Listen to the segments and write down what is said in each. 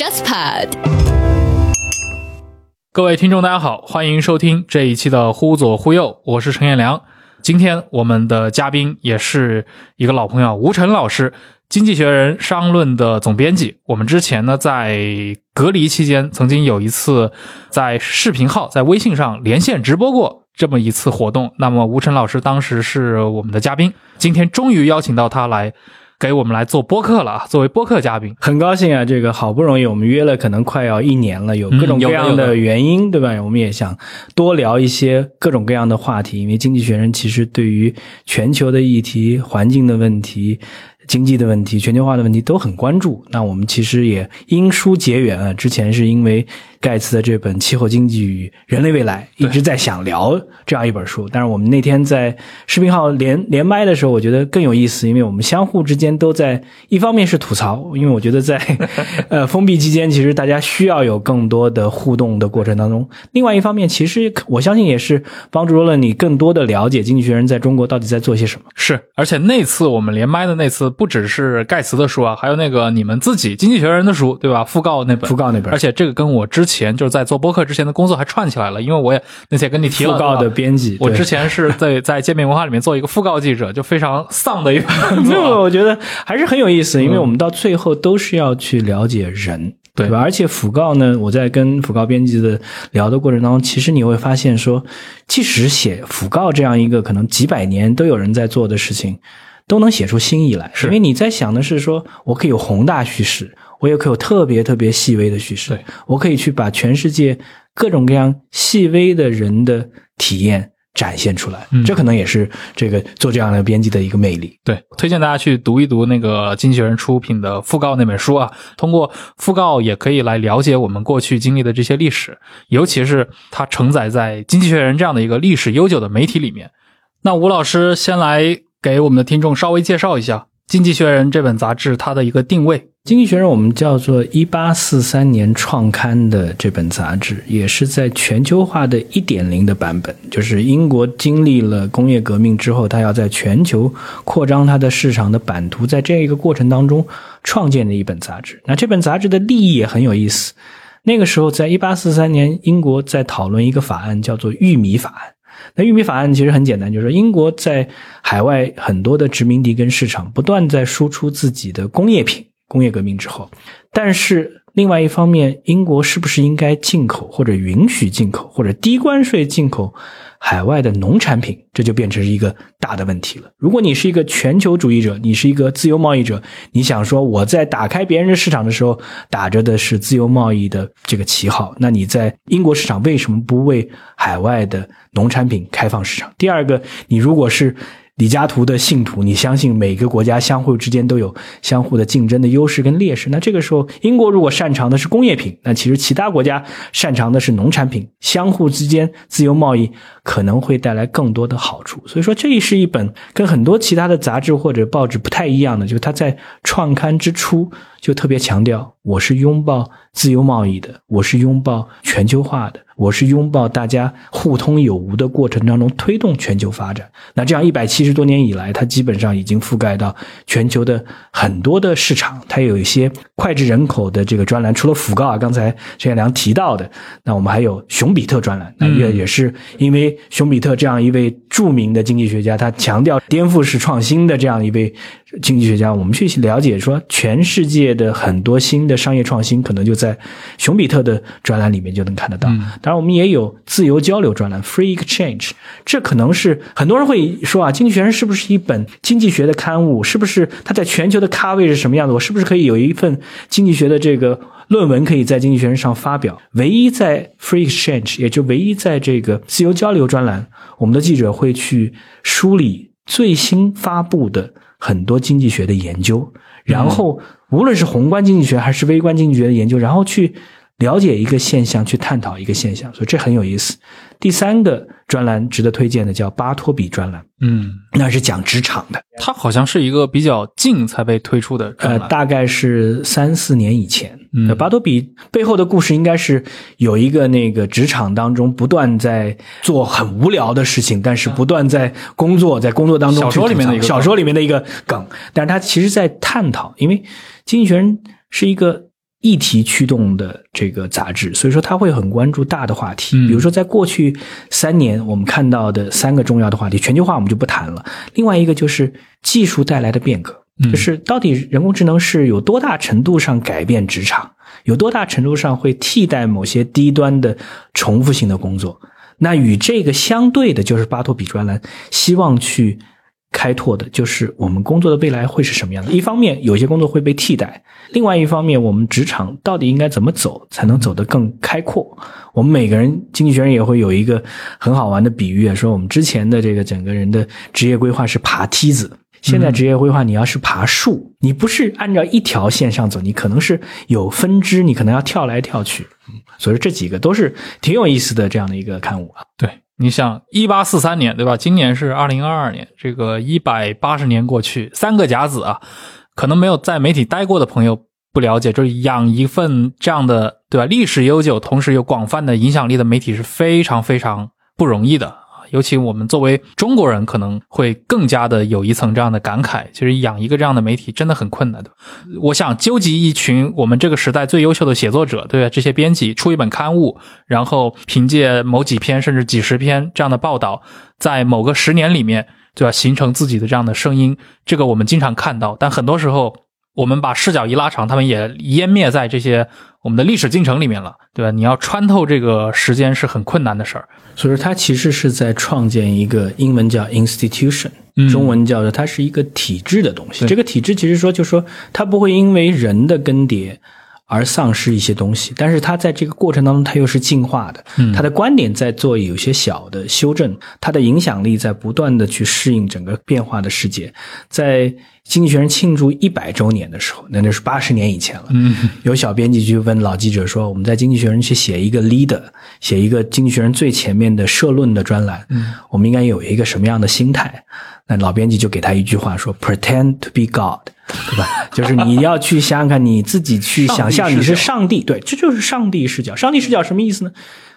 JustPod。各位听众，大家好，欢迎收听这一期的《忽左忽右》，我是陈彦良。今天我们的嘉宾也是一个老朋友，吴晨老师，《经济学人》商论的总编辑。我们之前呢，在隔离期间，曾经有一次在视频号、在微信上连线直播过这么一次活动。那么，吴晨老师当时是我们的嘉宾，今天终于邀请到他来。给我们来做播客了啊！作为播客嘉宾，很高兴啊！这个好不容易我们约了，可能快要一年了，有各种各样的原因，对吧？我们也想多聊一些各种各样的话题，因为《经济学人》其实对于全球的议题、环境的问题。经济的问题、全球化的问题都很关注。那我们其实也因书结缘啊。之前是因为盖茨的这本《气候经济与人类未来》，一直在想聊这样一本书。但是我们那天在视频号连连麦的时候，我觉得更有意思，因为我们相互之间都在一方面是吐槽，因为我觉得在 呃封闭期间，其实大家需要有更多的互动的过程当中。另外一方面，其实我相信也是帮助了你更多的了解《经济学人》在中国到底在做些什么。是，而且那次我们连麦的那次。不只是盖茨的书啊，还有那个你们自己《经济学人》的书，对吧？讣告那本，讣告那本。而且这个跟我之前就是在做播客之前的工作还串起来了，因为我也那天跟你提了。讣告的编辑，我之前是在在界面文化里面做一个讣告记者，就非常丧的一份 没有，我觉得还是很有意思，因为我们到最后都是要去了解人，对吧？而且讣告呢，我在跟讣告编辑的聊的过程当中，其实你会发现说，即使写讣告这样一个可能几百年都有人在做的事情。都能写出新意来，因为你在想的是说，我可以有宏大叙事，我也可以有特别特别细微的叙事，我可以去把全世界各种各样细微的人的体验展现出来，这可能也是这个做这样的编辑的一个魅力。对，推荐大家去读一读那个经济学人出品的《讣告》那本书啊，通过讣告也可以来了解我们过去经历的这些历史，尤其是它承载在经济学人这样的一个历史悠久的媒体里面。那吴老师先来。给我们的听众稍微介绍一下《经济学人》这本杂志它的一个定位。《经济学人》我们叫做一八四三年创刊的这本杂志，也是在全球化的一点零的版本。就是英国经历了工业革命之后，它要在全球扩张它的市场的版图，在这一个过程当中创建的一本杂志。那这本杂志的立意也很有意思。那个时候，在一八四三年，英国在讨论一个法案，叫做《玉米法案》。那玉米法案其实很简单，就是说英国在海外很多的殖民地跟市场不断在输出自己的工业品。工业革命之后，但是另外一方面，英国是不是应该进口或者允许进口或者低关税进口？海外的农产品，这就变成一个大的问题了。如果你是一个全球主义者，你是一个自由贸易者，你想说我在打开别人的市场的时候，打着的是自由贸易的这个旗号，那你在英国市场为什么不为海外的农产品开放市场？第二个，你如果是。李嘉图的信徒，你相信每个国家相互之间都有相互的竞争的优势跟劣势？那这个时候，英国如果擅长的是工业品，那其实其他国家擅长的是农产品，相互之间自由贸易可能会带来更多的好处。所以说，这是一本跟很多其他的杂志或者报纸不太一样的，就是它在创刊之初就特别强调，我是拥抱自由贸易的，我是拥抱全球化的。我是拥抱大家互通有无的过程当中推动全球发展。那这样一百七十多年以来，它基本上已经覆盖到全球的很多的市场。它有一些脍炙人口的这个专栏，除了福告啊，刚才陈彦良提到的，那我们还有熊彼特专栏。那也也是因为熊彼特这样一位著名的经济学家，他强调颠覆式创新的这样一位经济学家，我们去了解说，全世界的很多新的商业创新，可能就在熊彼特的专栏里面就能看得到。当然我们也有自由交流专栏 （Free Exchange），这可能是很多人会说啊，《经济学人》是不是一本经济学的刊物？是不是它在全球的咖位是什么样子？我是不是可以有一份经济学的这个论文可以在《经济学人》上发表？唯一在 Free Exchange，也就唯一在这个自由交流专栏，我们的记者会去梳理最新发布的很多经济学的研究，然后无论是宏观经济学还是微观经济学的研究，然后去。了解一个现象，去探讨一个现象，所以这很有意思。第三个专栏值得推荐的叫巴托比专栏，嗯，那是讲职场的。它好像是一个比较近才被推出的，呃，大概是三四年以前。嗯，巴托比背后的故事应该是有一个那个职场当中不断在做很无聊的事情，但是不断在工作，在工作当中小说里面的一个小说里面的一个梗，但是他其实在探讨，因为经济学人是一个。议题驱动的这个杂志，所以说他会很关注大的话题。嗯比如说，在过去三年我们看到的三个重要的话题，全球化我们就不谈了。另外一个就是技术带来的变革，嗯就是到底人工智能是有多大程度上改变职场，有多大程度上会替代某些低端的重复性的工作。那与这个相对的，就是巴托比专栏希望去开拓的，就是我们工作的未来会是什么样的。一方面，有些工作会被替代；另外一方面，我们职场到底应该怎么走，才能走得更开阔？我们每个人，经济学人也会有一个很好玩的比喻啊，说我们之前的这个整个人的职业规划是爬梯子。现在职业规划，你要是爬树，你不是按照一条线上走，你可能是有分支，你可能要跳来跳去。嗯所以说这几个都是挺有意思的这样的一个刊物啊。对，你想，一八四三年，对吧？今年是二零二二年，这个一百八十年过去，三个甲子啊，可能没有在媒体待过的朋友不了解，就是养一份这样的，对吧？历史悠久，同时有广泛的影响力的媒体是非常非常不容易的。尤其我们作为中国人，可能会更加的有一层这样的感慨，其实养一个这样的媒体真的很困难的。我想纠集一群我们这个时代最优秀的写作者，对吧？这些编辑出一本刊物，然后凭借某几篇甚至几十篇这样的报道，在某个十年里面，对吧？形成自己的这样的声音，这个我们经常看到，但很多时候我们把视角一拉长，他们也湮灭在这些我们的历史进程里面了，对吧？你要穿透这个时间是很困难的事儿。所以说，它其实是在创建一个英文叫 institution，嗯中文叫做它是一个体制的东西。对这个体制其实说，就说它不会因为人的更迭而丧失一些东西，但是他在这个过程当中，他又是进化的。嗯它的观点在做有些小的修正，他的影响力在不断的去适应整个变化的世界。在《经济学人》庆祝一百周年的时候，那那是八十年以前了。嗯有小编辑去问老记者说：“我们在《经济学人》去写一个 leader，写一个《经济学人》最前面的社论的专栏，嗯，我们应该有一个什么样的心态？”那老编辑就给他一句话说：“Pretend to be God，对吧？就是你要去想想看，你自己去想象你是上帝，对，这就是上帝视角。上帝视角什么意思呢？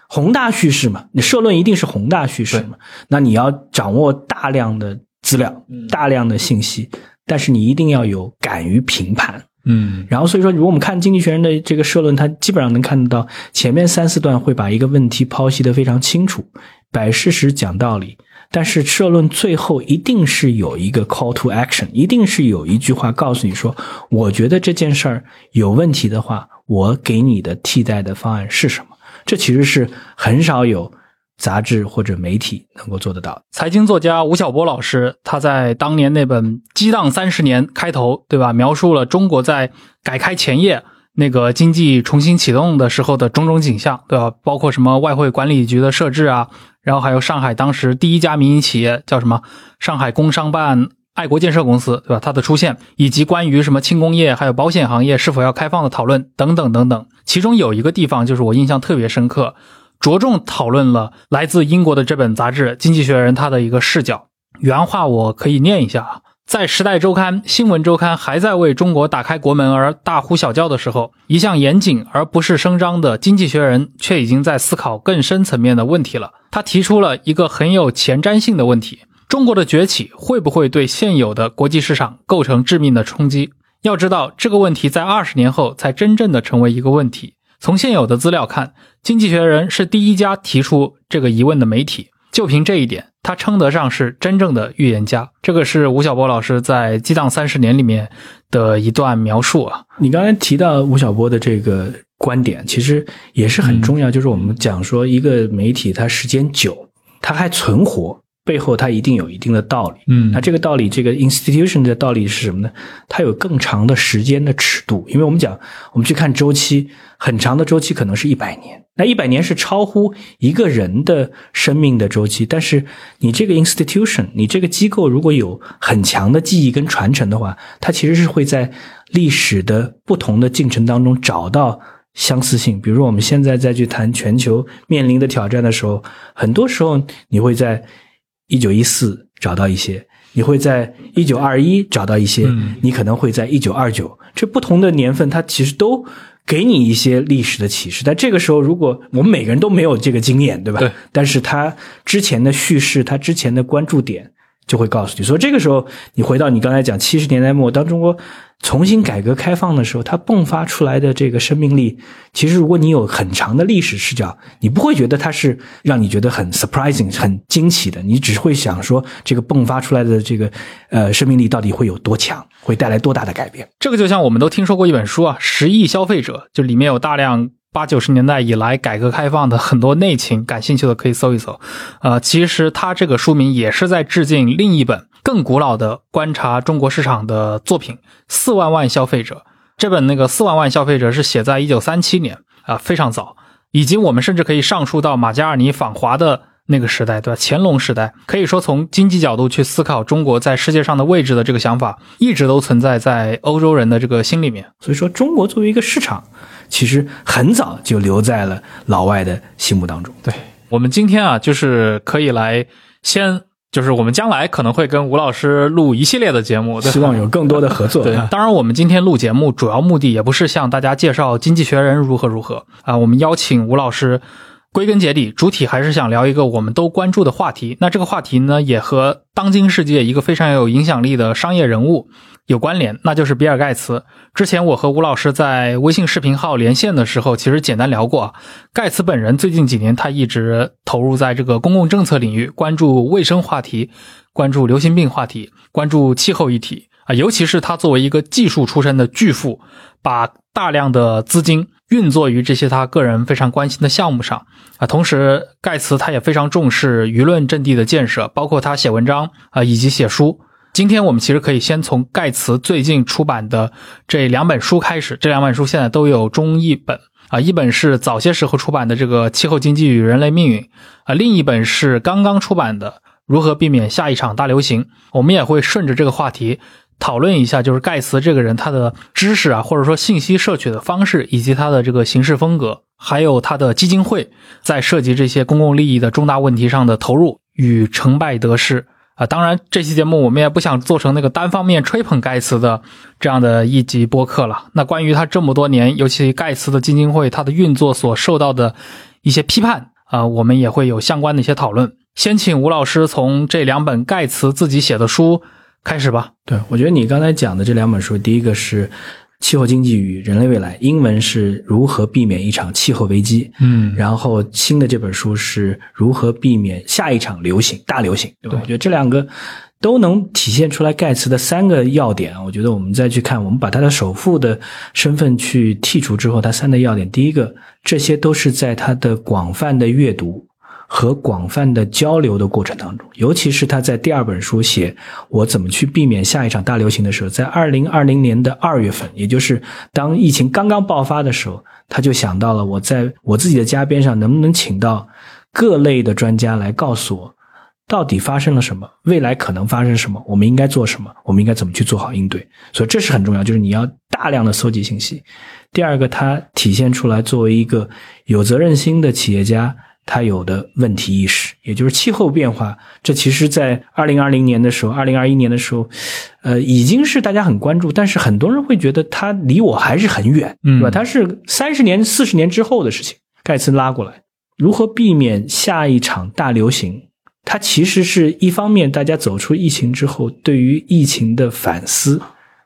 宏大叙事嘛，你社论一定是宏大叙事嘛。那你要掌握大量的资料，大量的信息，但是你一定要有敢于评判。”嗯然后所以说，如果我们看《经济学人》的这个社论，它基本上能看得到前面三四段会把一个问题剖析得非常清楚，摆事实讲道理。但是社论最后一定是有一个 call to action，一定是有一句话告诉你说，我觉得这件事儿有问题的话，我给你的替代的方案是什么？这其实是很少有杂志或者媒体能够做得到。财经作家吴晓波老师，他在当年那本《激荡三十年》开头，对吧？描述了中国在改开前夜那个经济重新启动的时候的种种景象，对吧？包括什么外汇管理局的设置啊，然后还有上海当时第一家民营企业叫什么上海工商办爱国建设公司，对吧？它的出现，以及关于什么轻工业还有保险行业是否要开放的讨论等等等等。其中有一个地方就是我印象特别深刻，着重讨论了来自英国的这本杂志《经济学人》他的一个视角。原话我可以念一下啊。在《时代周刊》《新闻周刊》还在为中国打开国门而大呼小叫的时候，一向严谨而不是声张的《经济学人》却已经在思考更深层面的问题了。他提出了一个很有前瞻性的问题：中国的崛起会不会对现有的国际市场构成致命的冲击？要知道，这个问题在二十年后才真正的成为一个问题。从现有的资料看，《经济学人》是第一家提出这个疑问的媒体。就凭这一点，他称得上是真正的预言家。这个是吴晓波老师在《激荡三十年》里面的一段描述啊。你刚才提到吴晓波的这个观点，其实也是很重要。就是我们讲说，一个媒体它时间久，它还存活，背后它一定有一定的道理。嗯那这个道理，这个 institution 的道理是什么呢？它有更长的时间的尺度，因为我们讲，我们去看周期，很长的周期可能是一百年，那一百年是超乎一个人的生命的周期。但是你这个 institution，你这个机构如果有很强的记忆跟传承的话，它其实是会在历史的不同的进程当中找到。相似性，比如说我们现在再去谈全球面临的挑战的时候，很多时候你会在一九一四找到一些，你会在一九二一找到一些，嗯你可能会在一九二九，这不同的年份，它其实都给你一些历史的启示。但这个时候，如果我们每个人都没有这个经验，对吧？对。但是他之前的叙事，他之前的关注点。就会告诉你说，这个时候你回到你刚才讲七十年代末，当中国重新改革开放的时候，它迸发出来的这个生命力，其实如果你有很长的历史视角，你不会觉得它是让你觉得很 surprising、很惊奇的，你只会想说，这个迸发出来的这个呃生命力到底会有多强，会带来多大的改变。这个就像我们都听说过一本书啊，《十亿消费者》，就里面有大量。八九十年代以来，改革开放的很多内情，感兴趣的可以搜一搜。呃，其实他这个书名也是在致敬另一本更古老的观察中国市场的作品《四万万消费者》。这本那个《四万万消费者》是写在一九三七年啊，非常早。以及我们甚至可以上溯到马加尔尼访华的那个时代，对吧？乾隆时代，可以说从经济角度去思考中国在世界上的位置的这个想法，一直都存在在欧洲人的这个心里面。所以说，中国作为一个市场。其实很早就留在了老外的心目当中。对我们今天啊，就是可以来先，就是我们将来可能会跟吴老师录一系列的节目，希望有更多的合作。对，当然我们今天录节目主要目的也不是向大家介绍《经济学人》如何如何啊，我们邀请吴老师，归根结底主体还是想聊一个我们都关注的话题。那这个话题呢，也和当今世界一个非常有影响力的商业人物。有关联，那就是比尔盖茨。之前我和吴老师在微信视频号连线的时候，其实简单聊过。盖茨本人最近几年，他一直投入在这个公共政策领域，关注卫生话题，关注流行病话题，关注气候议题啊。尤其是他作为一个技术出身的巨富，把大量的资金运作于这些他个人非常关心的项目上啊。同时，盖茨他也非常重视舆论阵地的建设，包括他写文章啊，以及写书。今天我们其实可以先从盖茨最近出版的这两本书开始，这两本书现在都有中译本啊，一本是早些时候出版的这个《气候经济与人类命运》啊，另一本是刚刚出版的《如何避免下一场大流行》。我们也会顺着这个话题讨论一下，就是盖茨这个人他的知识啊，或者说信息摄取的方式，以及他的这个行事风格，还有他的基金会在涉及这些公共利益的重大问题上的投入与成败得失。啊，当然，这期节目我们也不想做成那个单方面吹捧盖茨的这样的一集播客了。那关于他这么多年，尤其盖茨的基金会，它的运作所受到的一些批判啊，我们也会有相关的一些讨论。先请吴老师从这两本盖茨自己写的书开始吧。对，我觉得你刚才讲的这两本书，第一个是。气候经济与人类未来，英文是如何避免一场气候危机？嗯，然后新的这本书是如何避免下一场流行大流行，对吧？我觉得这两个都能体现出来盖茨的三个要点。我觉得我们再去看，我们把他的首富的身份去剔除之后，他三个要点，第一个，这些都是在他的广泛的阅读。和广泛的交流的过程当中，尤其是他在第二本书写我怎么去避免下一场大流行的时候，在二零二零年的二月份，也就是当疫情刚刚爆发的时候，他就想到了我在我自己的家边上能不能请到各类的专家来告诉我，到底发生了什么，未来可能发生什么，我们应该做什么，我们应该怎么去做好应对。所以这是很重要，就是你要大量的搜集信息。第二个，它体现出来作为一个有责任心的企业家。他有的问题意识，也就是气候变化，这其实，在二零二零年的时候，二零二一年的时候，呃，已经是大家很关注，但是很多人会觉得它离我还是很远，对吧？它是三十年、四十年之后的事情。盖茨拉过来，如何避免下一场大流行？它其实是一方面，大家走出疫情之后，对于疫情的反思。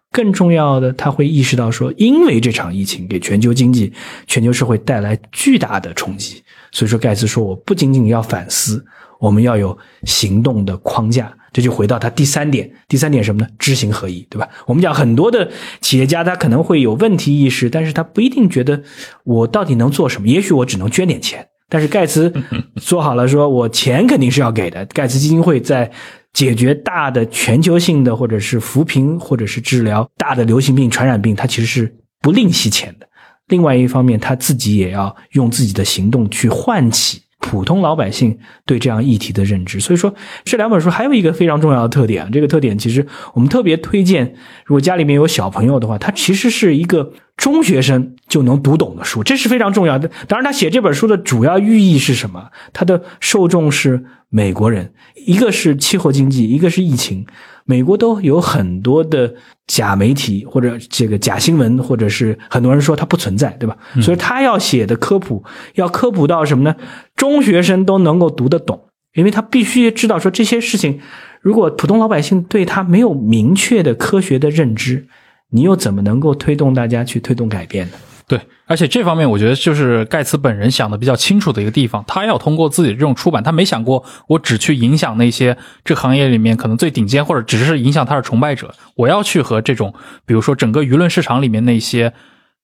更重要的，他会意识到说，因为这场疫情给全球经济、全球社会带来巨大的冲击，所以说盖茨说，我不仅仅要反思，我们要有行动的框架。这就回到他第三点，第三点什么呢？知行合一，对吧？我们讲很多的企业家，他可能会有问题意识，但是他不一定觉得我到底能做什么，也许我只能捐点钱。但是盖茨 说好了，说我钱肯定是要给的。盖茨基金会在。解决大的全球性的，或者是扶贫，或者是治疗大的流行病、传染病，它其实是不吝惜钱的。另外一方面，他自己也要用自己的行动去唤起普通老百姓对这样议题的认知。所以说，这两本书还有一个非常重要的特点，这个特点其实我们特别推荐，如果家里面有小朋友的话，它其实是一个中学生就能读懂的书，这是非常重要的。当然，他写这本书的主要寓意是什么？他的受众是。美国人，一个是气候经济，一个是疫情，美国都有很多的假媒体或者这个假新闻，或者是很多人说它不存在，对吧？所以他要写的科普，要科普到什么呢？中学生都能够读得懂，因为他必须知道说这些事情如果普通老百姓对他没有明确的科学的认知，你又怎么能够推动大家去推动改变呢？对，而且这方面我觉得就是盖茨本人想的比较清楚的一个地方，他要通过自己的这种出版，他没想过我只去影响那些这行业里面可能最顶尖或者只是影响他的崇拜者，我要去和这种比如说整个舆论市场里面那些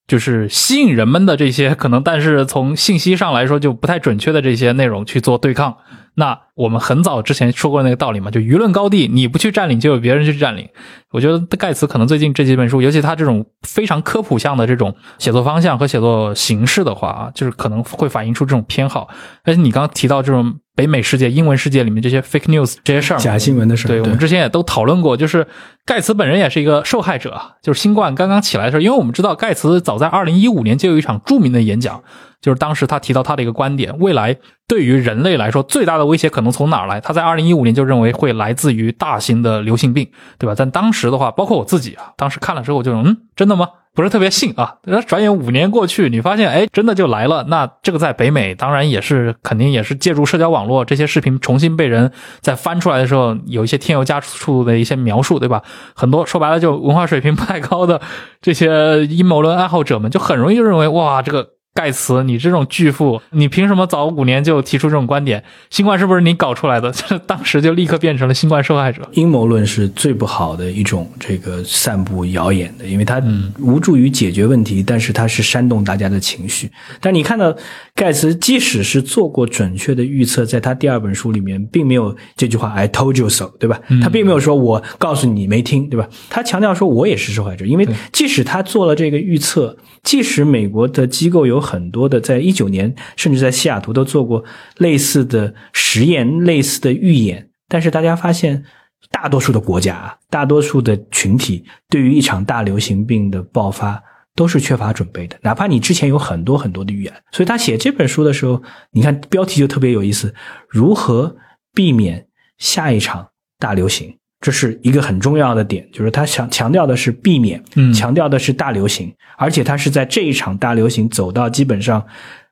就是吸引人们的这些可能，但是从信息上来说就不太准确的这些内容去做对抗。那我们很早之前说过那个道理嘛，就舆论高地，你不去占领，就有别人去占领。我觉得盖茨可能最近这几本书，尤其他这种非常科普向的这种写作方向和写作形式的话啊，就是可能会反映出这种偏好。而且你刚刚提到这种北美世界、英文世界里面这些 fake news 这些事儿，假新闻的事儿，对我们之前也都讨论过，就是盖茨本人也是一个受害者。就是新冠刚刚起来的时候，因为我们知道盖茨早在二零一五年就有一场著名的演讲。就是当时他提到他的一个观点，未来对于人类来说最大的威胁可能从哪儿来？他在二零一五年就认为会来自于大型的流行病，对吧？但当时的话，包括我自己啊，当时看了之后就嗯，真的吗？不是特别信啊。那转眼五年过去，你发现哎，真的就来了。那这个在北美当然也是肯定也是借助社交网络这些视频重新被人在翻出来的时候，有一些添油加醋的一些描述，对吧？很多说白了就文化水平不太高的这些阴谋论爱好者们，就很容易就认为哇，这个。盖茨，你这种巨富，你凭什么早五年就提出这种观点？新冠是不是你搞出来的？当时就立刻变成了新冠受害者。阴谋论是最不好的一种这个散布谣言的，因为它无助于解决问题，但是它是煽动大家的情绪。但你看到盖茨，即使是做过准确的预测，在他第二本书里面，并没有这句话 “I told you so”，对吧？他并没有说我告诉你没听，对吧？他强调说我也是受害者，因为即使他做了这个预测，即使美国的机构有。很多的，在一九年，甚至在西雅图都做过类似的实验、类似的预演。但是大家发现，大多数的国家、大多数的群体，对于一场大流行病的爆发，都是缺乏准备的。哪怕你之前有很多很多的预言，所以他写这本书的时候，你看标题就特别有意思：如何避免下一场大流行。这是一个很重要的点，就是他想强调的是避免，强调的是大流行，而且他是在这一场大流行走到基本上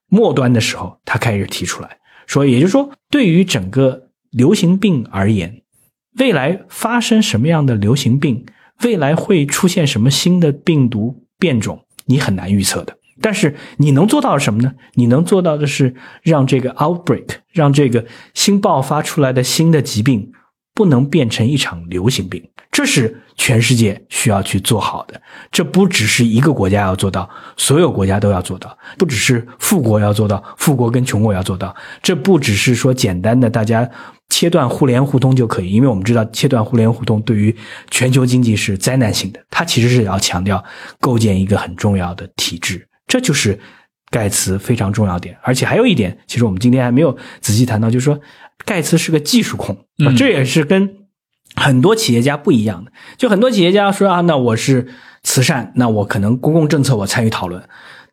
末端的时候，他开始提出来说，也就是说，对于整个流行病而言，未来发生什么样的流行病，未来会出现什么新的病毒变种，你很难预测的。但是你能做到什么呢？你能做到的是让这个 outbreak，让这个新爆发出来的新的疾病。不能变成一场流行病，这是全世界需要去做好的。这不只是一个国家要做到，所有国家都要做到。不只是富国要做到，富国跟穷国要做到。这不只是说简单的大家切断互联互通就可以，因为我们知道切断互联互通对于全球经济是灾难性的。它其实是要强调构建一个很重要的体制，这就是盖茨非常重要点。而且还有一点，其实我们今天还没有仔细谈到，就是说。盖茨是个技术控，这也是跟很多企业家不一样的。就很多企业家说啊，那我是慈善，那我可能公共政策我参与讨论，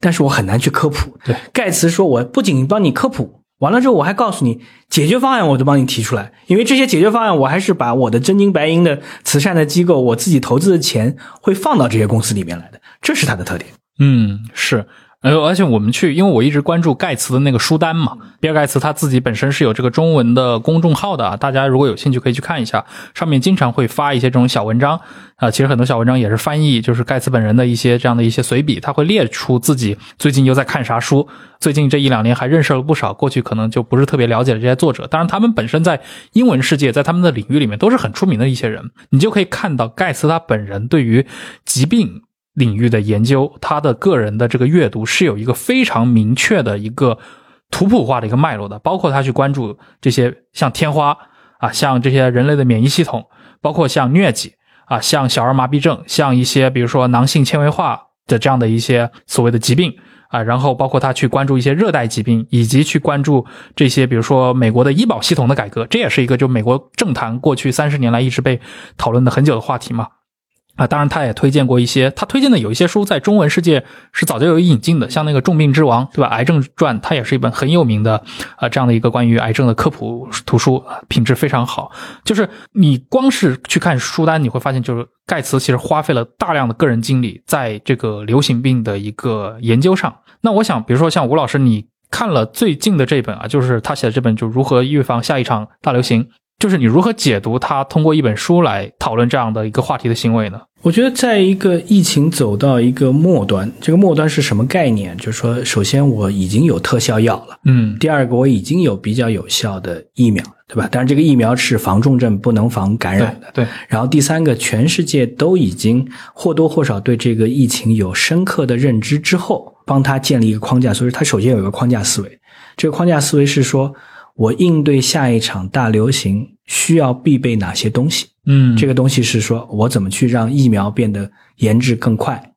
但是我很难去科普。对，盖茨说，我不仅帮你科普，完了之后我还告诉你解决方案，我都帮你提出来。因为这些解决方案，我还是把我的真金白银的慈善的机构，我自己投资的钱会放到这些公司里面来的，这是他的特点。嗯，是。呃，而且我们去，因为我一直关注盖茨的那个书单嘛，比尔盖茨他自己本身是有这个中文的公众号的啊，大家如果有兴趣可以去看一下，上面经常会发一些这种小文章啊，其实很多小文章也是翻译，就是盖茨本人的一些这样的一些随笔，他会列出自己最近又在看啥书，最近这一两年还认识了不少过去可能就不是特别了解的这些作者，当然他们本身在英文世界，在他们的领域里面都是很出名的一些人，你就可以看到盖茨他本人对于疾病。领域的研究，他的个人的这个阅读是有一个非常明确的一个图谱化的一个脉络的，包括他去关注这些像天花啊，像这些人类的免疫系统，包括像疟疾啊，像小儿麻痹症，像一些比如说囊性纤维化的这样的一些所谓的疾病啊，然后包括他去关注一些热带疾病，以及去关注这些比如说美国的医保系统的改革，这也是一个就美国政坛过去三十年来一直被讨论的很久的话题嘛。啊，当然，他也推荐过一些，他推荐的有一些书在中文世界是早就有引进的，像那个《重病之王》，对吧？《癌症传》，它也是一本很有名的啊，这样的一个关于癌症的科普图书，品质非常好。就是你光是去看书单，你会发现，就是盖茨其实花费了大量的个人精力在这个流行病的一个研究上。那我想，比如说像吴老师，你看了最近的这本啊，就是他写的这本，就如何预防下一场大流行。就是你如何解读他通过一本书来讨论这样的一个话题的行为呢？我觉得，在一个疫情走到一个末端，这个末端是什么概念？就是说，首先我已经有特效药了，嗯第二个我已经有比较有效的疫苗，对吧？但是，这个疫苗是防重症，不能防感染的。对，然后第三个，全世界都已经或多或少对这个疫情有深刻的认知之后，帮他建立一个框架。所以，他首先有一个框架思维。这个框架思维是说，我应对下一场大流行需要必备哪些东西。嗯，这个东西是说我怎么去让疫苗变得研制更快。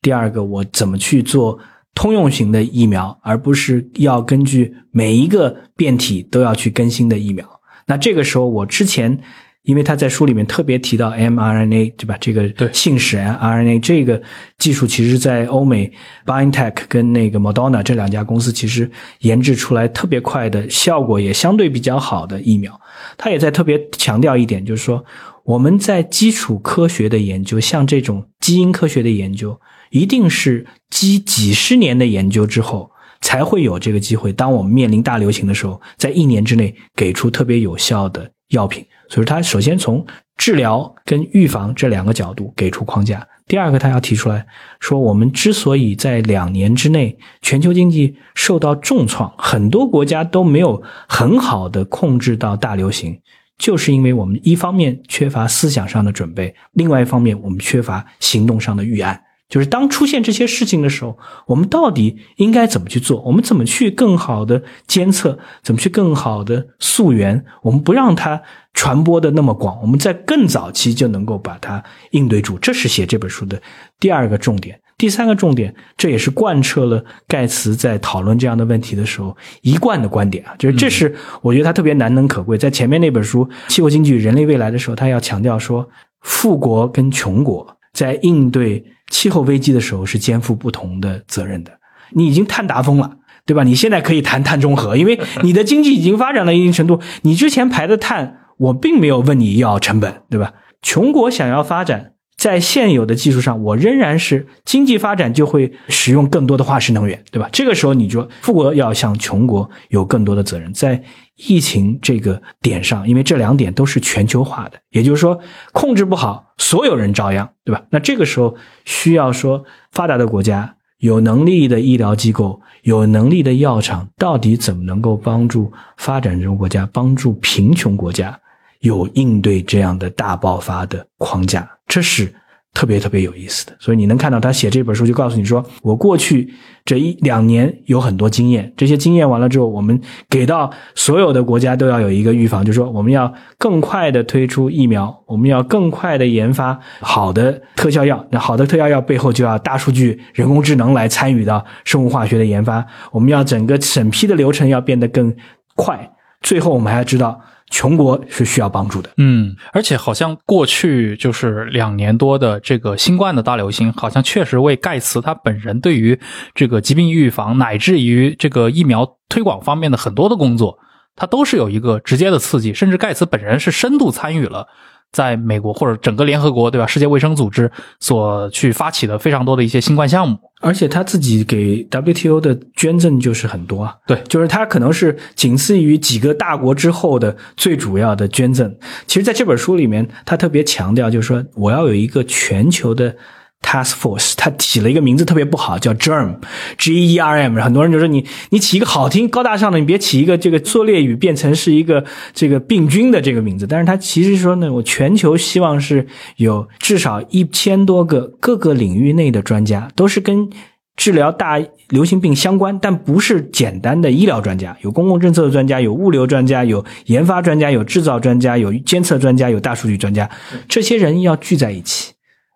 第二个，我怎么去做通用型的疫苗，而不是要根据每一个变体都要去更新的疫苗。那这个时候，我之前因为他在书里面特别提到 mRNA，对吧？这个对信使 RNA 这个技术，其实在欧美 BioNTech 跟那个 Moderna 这两家公司其实研制出来特别快的效果也相对比较好的疫苗。他也在特别强调一点，就是说我们在基础科学的研究，像这种基因科学的研究，一定是积几十年的研究之后，才会有这个机会。当我们面临大流行的时候，在一年之内给出特别有效的药品。所以，他首先从治疗跟预防这两个角度给出框架。第二个，他要提出来说，我们之所以在两年之内全球经济受到重创，很多国家都没有很好的控制到大流行，就是因为我们一方面缺乏思想上的准备，另外一方面我们缺乏行动上的预案。就是当出现这些事情的时候，我们到底应该怎么去做？我们怎么去更好的监测？怎么去更好的溯源？我们不让它传播的那么广，我们在更早期就能够把它应对住。这是写这本书的第二个重点。第三个重点，这也是贯彻了盖茨在讨论这样的问题的时候一贯的观点啊，就是这是我觉得他特别难能可贵。在前面那本书《气候经济与人类未来》的时候，他要强调说，富国跟穷国在应对气候危机的时候是肩负不同的责任的。你已经碳达峰了，对吧？你现在可以谈碳中和，因为你的经济已经发展到一定程度，你之前排的碳，我并没有问你要成本，对吧？穷国想要发展，在现有的技术上，我仍然是经济发展就会使用更多的化石能源，对吧？这个时候，你就富国要向穷国有更多的责任，在疫情这个点上，因为这两点都是全球化的，也就是说，控制不好，所有人遭殃，对吧？那这个时候需要说，发达的国家有能力的医疗机构、有能力的药厂，到底怎么能够帮助发展中国家、帮助贫穷国家有应对这样的大爆发的框架？这是特别特别有意思的。所以你能看到他写这本书，就告诉你说，我过去这一两年有很多经验，这些经验完了之后，我们给到所有的国家都要有一个预防，就是说我们要更快的推出疫苗，我们要更快的研发好的特效药。那好的特效药背后就要大数据、人工智能来参与到生物化学的研发，我们要整个审批的流程要变得更快。最后，我们还要知道，穷国是需要帮助的。嗯，而且好像过去就是两年多的这个新冠的大流行，好像确实为盖茨他本人对于这个疾病预防乃至于这个疫苗推广方面的很多的工作，他都是有一个直接的刺激，甚至盖茨本人是深度参与了。在美国或者整个联合国，对吧？世界卫生组织所去发起的非常多的一些新冠项目，而且他自己给 WTO 的捐赠就是很多啊，对，就是他可能是仅次于几个大国之后的最主要的捐赠。其实，在这本书里面，他特别强调，就是说我要有一个全球的 task force，他起了一个名字特别不好，叫 germ，G E R M。很多人就说你你起一个好听高大上的，你别起一个这个缩略语变成是一个这个病菌的这个名字。但是他其实说呢，我全球希望是有至少一千多个各个领域内的专家，都是跟治疗大流行病相关，但不是简单的医疗专家，有公共政策的专家，有物流专家，有研发专家，有制造专家，有监测专家，有大数据专家，这些人要聚在一起，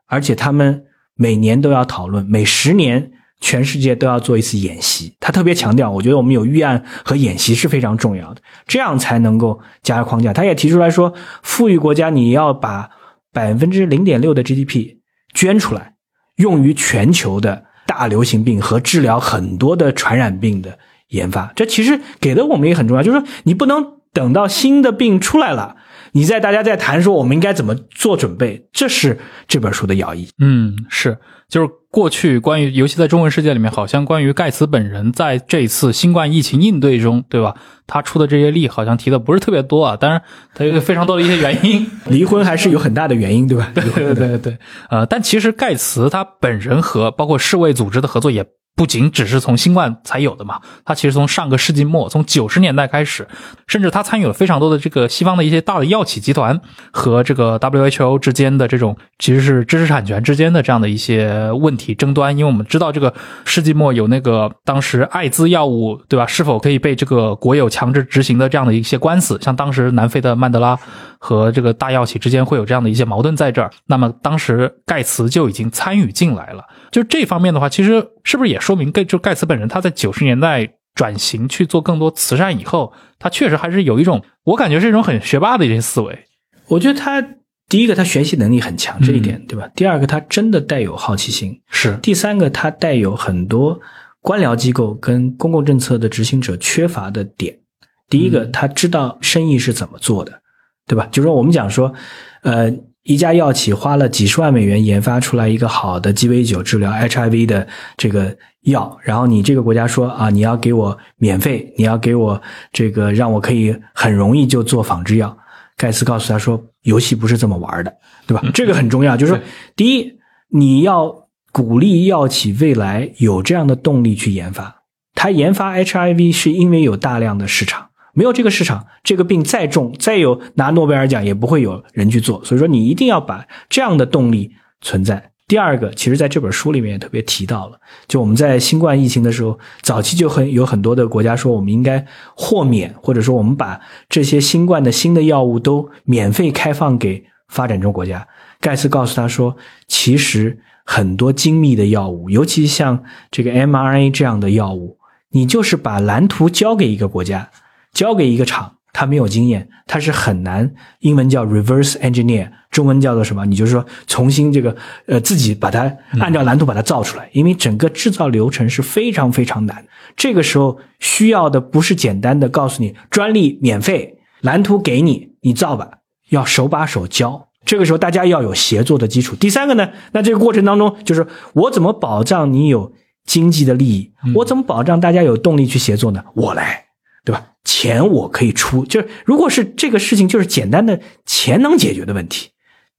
而且他们每年都要讨论，每十年全世界都要做一次演习。他特别强调，我觉得我们有预案和演习是非常重要的，这样才能够加入框架。他也提出来说，富裕国家你要把百分之零点六的 GDP 捐出来，用于全球的。大流行病和治疗很多的传染病的研发，这其实给的我们也很重要。就是说，你不能等到新的病出来了，你在大家在谈说我们应该怎么做准备，这是这本书的要义。嗯，是，就是过去关于，尤其在中文世界里面，好像关于盖茨本人在这一次新冠疫情应对中，对吧？他出的这些力好像提的不是特别多啊。当然，他有非常多的一些原因，离婚还是有很大的原因，对吧？对对对对，呃，但其实盖茨他本人和包括世卫组织的合作也。不仅只是从新冠才有的嘛，他其实从上个世纪末，从九十年代开始，甚至他参与了非常多的这个西方的一些大的药企集团和这个 WHO 之间的这种其实是知识产权之间的这样的一些问题争端。因为我们知道这个世纪末有那个当时艾滋药物对吧，是否可以被这个国有强制执行的这样的一些官司，像当时南非的曼德拉和这个大药企之间会有这样的一些矛盾在这儿。那么当时盖茨就已经参与进来了。就这方面的话，其实是不是也说明盖就盖茨本人他在九十年代转型去做更多慈善以后，他确实还是有一种我感觉是一种很学霸的一些思维。我觉得他第一个他学习能力很强，这一点对吧？第二个他真的带有好奇心，是。第三个他带有很多官僚机构跟公共政策的执行者缺乏的点。第一个他知道生意是怎么做的，对吧？就是说我们讲说，呃。一家药企花了几十万美元研发出来一个好的鸡尾酒治疗 HIV 的这个药，然后你这个国家说啊，你要给我免费，你要给我这个让我可以很容易就做仿制药。盖茨告诉他说，游戏不是这么玩的，对吧？这个很重要，就是说，第一，你要鼓励药企未来有这样的动力去研发。他研发 HIV 是因为有大量的市场。没有这个市场，这个病再重再有拿诺贝尔奖也不会有人去做。所以说，你一定要把这样的动力存在。第二个，其实在这本书里面也特别提到了，就我们在新冠疫情的时候，早期就很有很多的国家说，我们应该豁免，或者说我们把这些新冠的新的药物都免费开放给发展中国家。盖茨告诉他说，其实很多精密的药物，尤其像这个 mRNA 这样的药物，你就是把蓝图交给一个国家。交给一个厂，他没有经验，他是很难。英文叫 reverse engineer，中文叫做什么？你就是说重新这个呃自己把它按照蓝图把它造出来，因为整个制造流程是非常非常难。这个时候需要的不是简单的告诉你专利免费，蓝图给你，你造吧，要手把手教。这个时候大家要有协作的基础。第三个呢，那这个过程当中就是我怎么保障你有经济的利益？我怎么保障大家有动力去协作呢？我来。对吧？钱我可以出，就是如果是这个事情，就是简单的钱能解决的问题，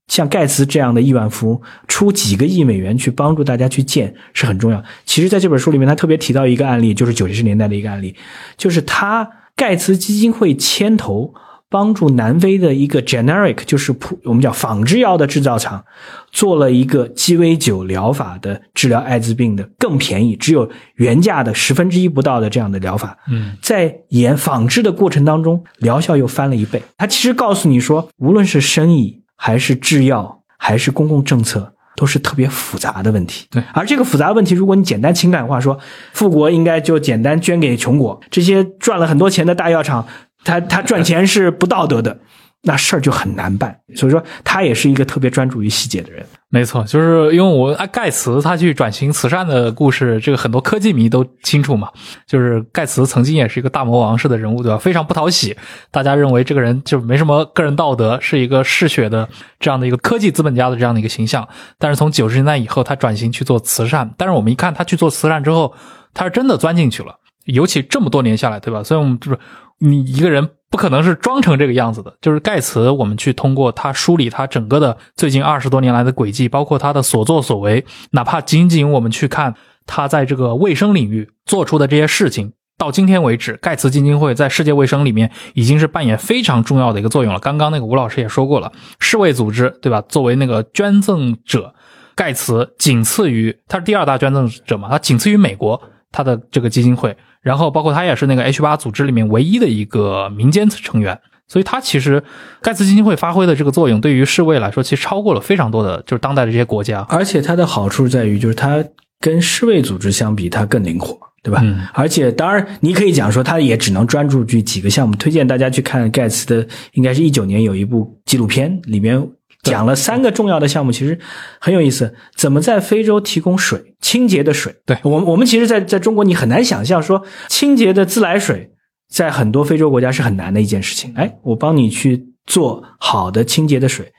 像盖茨这样的亿万富翁出几个亿美元去帮助大家去建是很重要。其实，在这本书里面，他特别提到一个案例，就是九十年代的一个案例，就是他盖茨基金会牵头。帮助南非的一个 generic，就是普我们叫仿制药的制造厂，做了一个鸡尾酒疗法的治疗艾滋病的更便宜，只有原价的十分之一不到的这样的疗法。嗯，在研仿制的过程当中，疗效又翻了一倍。他其实告诉你说，无论是生意还是制药还是公共政策，都是特别复杂的问题。对，而这个复杂问题，如果你简单情感化说，富国应该就简单捐给穷国，这些赚了很多钱的大药厂。他他赚钱是不道德的，那事儿就很难办。所以说，他也是一个特别专注于细节的人。没错，就是因为我啊，盖茨他去转型慈善的故事，这个很多科技迷都清楚嘛。就是盖茨曾经也是一个大魔王式的人物，对吧？非常不讨喜，大家认为这个人就没什么个人道德，是一个嗜血的这样的一个科技资本家的这样的一个形象。但是从九十年代以后，他转型去做慈善。但是我们一看他去做慈善之后，他是真的钻进去了。尤其这么多年下来，对吧？所以我们就是。你一个人不可能是装成这个样子的。就是盖茨，我们去通过他梳理他整个的最近二十多年来的轨迹，包括他的所作所为，哪怕仅仅我们去看他在这个卫生领域做出的这些事情，到今天为止，盖茨基金会在世界卫生里面已经是扮演非常重要的一个作用了。刚刚那个吴老师也说过了，世卫组织对吧？作为那个捐赠者，盖茨仅次于他是第二大捐赠者嘛？他仅次于美国，他的这个基金会。然后，包括他也是那个 H 八组织里面唯一的一个民间成员，所以他其实盖茨基金会发挥的这个作用，对于世卫来说，其实超过了非常多的，就是当代的这些国家。而且它的好处在于，就是它跟世卫组织相比，它更灵活，对吧？嗯。而且，当然你可以讲说，它也只能专注于几个项目。推荐大家去看盖茨的，应该是一九年有一部纪录片，里面。讲了三个重要的项目，其实很有意思。怎么在非洲提供水，清洁的水？对我，我们其实，在在中国，你很难想象说清洁的自来水，在很多非洲国家是很难的一件事情。哎，我帮你去做好的清洁的水？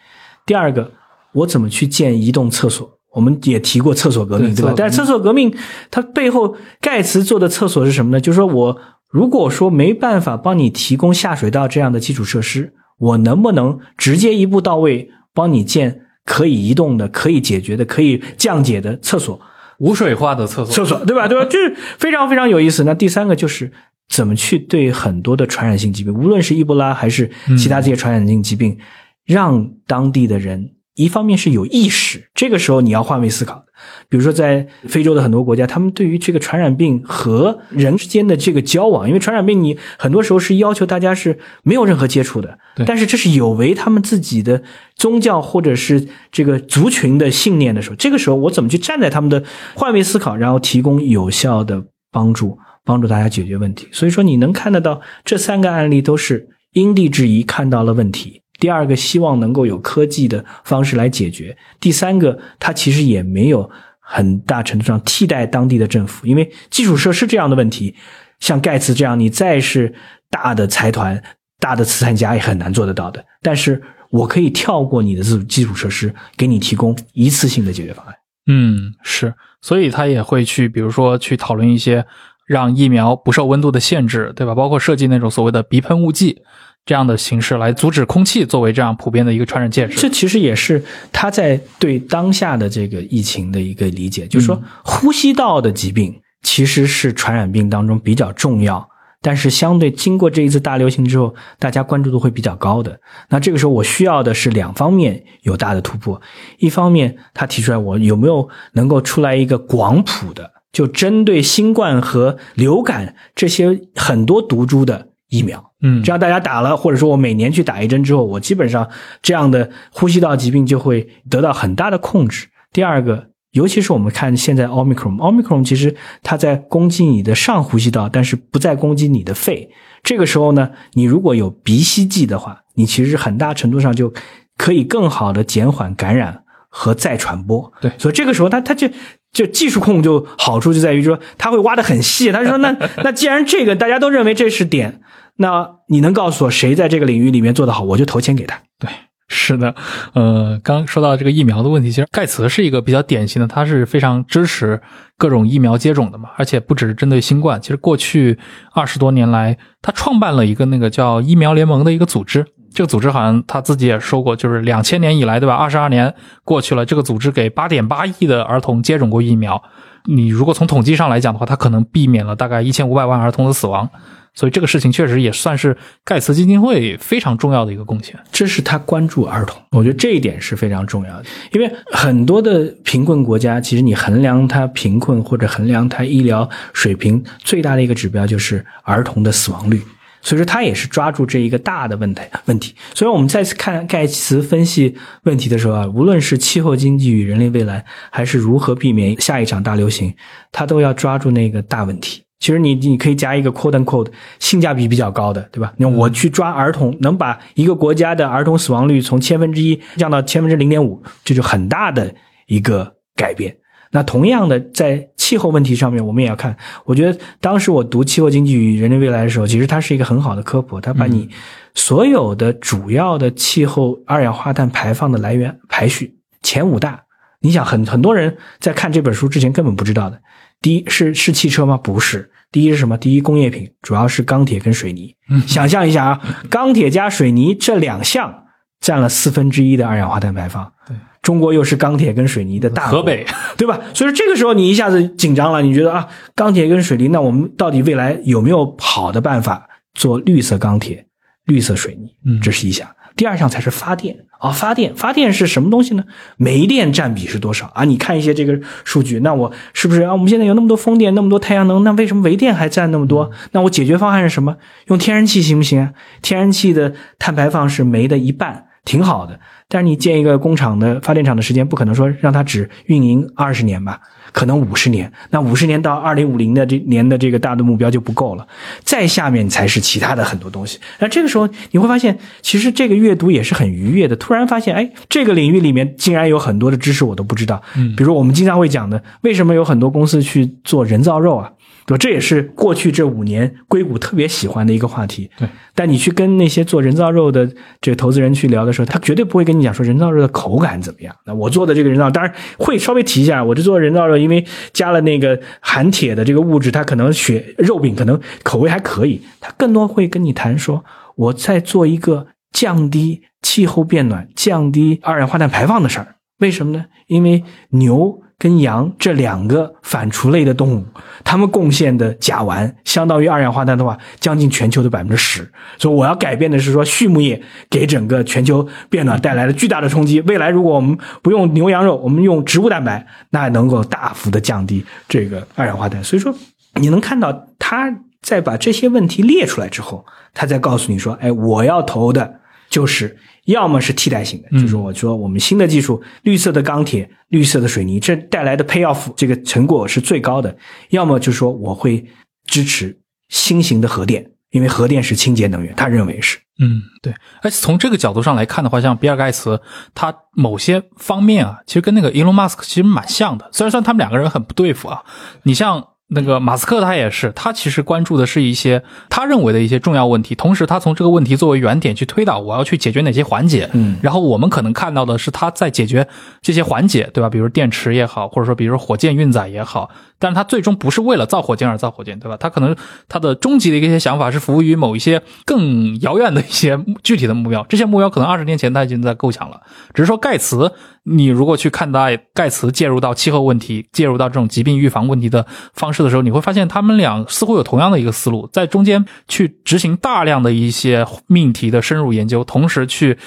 第二个，我怎么去建移动厕所？我们也提过厕所革命，对吧？但是厕所革命它背后盖茨做的厕所是什么呢？就是说我如果说没办法帮你提供下水道这样的基础设施，我能不能直接一步到位帮你建可以移动的、可以解决的、可以降解的厕所？无水化的厕所，厕所对吧？对吧？就是非常非常有意思。那第三个就是怎么去对很多的传染性疾病，无论是伊波拉还是其他这些传染性疾病，让当地的人。一方面是有意识，这个时候你要换位思考。比如说，在非洲的很多国家，他们对于这个传染病和人之间的这个交往，因为传染病你很多时候是要求大家是没有任何接触的，但是这是有违他们自己的宗教或者是这个族群的信念的时候，这个时候我怎么去站在他们的换位思考，然后提供有效的帮助，帮助大家解决问题？所以说，你能看得到这三个案例都是因地制宜看到了问题。第二个希望能够有科技的方式来解决。第三个，它其实也没有很大程度上替代当地的政府，因为基础设施这样的问题，像盖茨这样，你再是大的财团、大的慈善家也很难做得到的。但是我可以跳过你的这基础设施，给你提供一次性的解决方案。嗯，是，所以他也会去，比如说去讨论一些让疫苗不受温度的限制，对吧？包括设计那种所谓的鼻喷雾剂。这样的形式来阻止空气作为这样普遍的一个传染介质，这其实也是他在对当下的这个疫情的一个理解，就是说呼吸道的疾病其实是传染病当中比较重要，但是相对经过这一次大流行之后，大家关注度会比较高的。那这个时候我需要的是两方面有大的突破，一方面他提出来我有没有能够出来一个广谱的，就针对新冠和流感这些很多毒株的。疫苗，嗯，这样大家打了，或者说我每年去打一针之后，我基本上这样的呼吸道疾病就会得到很大的控制。第二个，尤其是我们看现在奥密克戎，奥密克戎其实它在攻击你的上呼吸道，但是不再攻击你的肺。这个时候呢，你如果有鼻吸剂的话，你其实很大程度上就可以更好的减缓感染和再传播。对，所以这个时候它它就就技术控就好处就在于说，他会挖的很细。他说，那 那既然这个大家都认为这是点。那你能告诉我谁在这个领域里面做得好，我就投钱给他。对，是的，呃，刚说到这个疫苗的问题，其实盖茨是一个比较典型的，他是非常支持各种疫苗接种的嘛，而且不只是针对新冠，其实过去二十多年来，他创办了一个那个叫疫苗联盟的一个组织，这个组织好像他自己也说过，就是两千年以来，对吧？二十二年过去了，这个组织给八点八亿的儿童接种过疫苗，你如果从统计上来讲的话，他可能避免了大概一千五百万儿童的死亡。所以这个事情确实也算是盖茨基金会非常重要的一个贡献。这是他关注儿童，我觉得这一点是非常重要的。因为很多的贫困国家，其实你衡量它贫困或者衡量它医疗水平最大的一个指标就是儿童的死亡率。所以说他也是抓住这一个大的问题问题。所以我们再次看盖茨分析问题的时候啊，无论是气候经济与人类未来，还是如何避免下一场大流行，他都要抓住那个大问题。其实你你可以加一个 quote and quote，性价比比较高的，对吧？那我去抓儿童，能把一个国家的儿童死亡率从千分之一降到千分之零点五，这就很大的一个改变。那同样的，在气候问题上面，我们也要看。我觉得当时我读《气候经济与人类未来》的时候，其实它是一个很好的科普，它把你所有的主要的气候二氧化碳排放的来源排序前五大。你想，很很多人在看这本书之前根本不知道的。第一是是汽车吗？不是。第一是什么？第一工业品主要是钢铁跟水泥。想象一下啊，钢铁加水泥这两项占了四分之一的二氧化碳排放。对，中国又是钢铁跟水泥的大河北，对吧？所以说这个时候你一下子紧张了，你觉得啊，钢铁跟水泥，那我们到底未来有没有好的办法做绿色钢铁、绿色水泥？嗯，这是一项。第二项才是发电啊，发电发电是什么东西呢？煤电占比是多少啊？你看一些这个数据，那我是不是啊？我们现在有那么多风电，那么多太阳能，那为什么煤电还占那么多？那我解决方案是什么？用天然气行不行啊？天然气的碳排放是煤的一半，挺好的。但是你建一个工厂的发电厂的时间，不可能说让它只运营二十年吧？可能五十年，那五十年到二零五零的这年的这个大的目标就不够了，再下面才是其他的很多东西。那这个时候你会发现，其实这个阅读也是很愉悦的。突然发现，哎，这个领域里面竟然有很多的知识我都不知道。嗯，比如我们经常会讲的，为什么有很多公司去做人造肉啊？对吧？这也是过去这五年硅谷特别喜欢的一个话题。对，但你去跟那些做人造肉的这个投资人去聊的时候，他绝对不会跟你讲说人造肉的口感怎么样。那我做的这个人造，当然会稍微提一下，我这做人造肉，因为加了那个含铁的这个物质，它可能血肉饼可能口味还可以。他更多会跟你谈说，我在做一个降低气候变暖、降低二氧化碳排放的事儿。为什么呢？因为牛。跟羊这两个反刍类的动物，它们贡献的甲烷相当于二氧化碳的话，将近全球的百分之十。所以我要改变的是说，畜牧业给整个全球变暖带来了巨大的冲击。未来如果我们不用牛羊肉，我们用植物蛋白，那能够大幅的降低这个二氧化碳。所以说，你能看到他在把这些问题列出来之后，他再告诉你说：“哎，我要投的就是。”要么是替代性的，就是我说我们新的技术，绿色的钢铁、绿色的水泥，这带来的 pay off 这个成果是最高的；要么就是说我会支持新型的核电，因为核电是清洁能源，他认为是。嗯，对。而且从这个角度上来看的话，像比尔盖茨，他某些方面啊，其实跟那个 Elon Musk 其实蛮像的。虽然说他们两个人很不对付啊，你像。那个马斯克他也是，他其实关注的是一些他认为的一些重要问题，同时他从这个问题作为原点去推导，我要去解决哪些环节。嗯，然后我们可能看到的是他在解决这些环节，对吧？比如电池也好，或者说比如火箭运载也好。但是他最终不是为了造火箭而造火箭，对吧？他可能他的终极的一些想法是服务于某一些更遥远的一些 具体的目标。这些目标可能二十年前他已经在构想了，只是说盖茨，你如果去看待盖茨介入到气候问题、介入到这种疾病预防问题的方式的时候，你会发现他们俩似乎有同样的一个思路，在中间去执行大量的一些命题的深入研究，同时去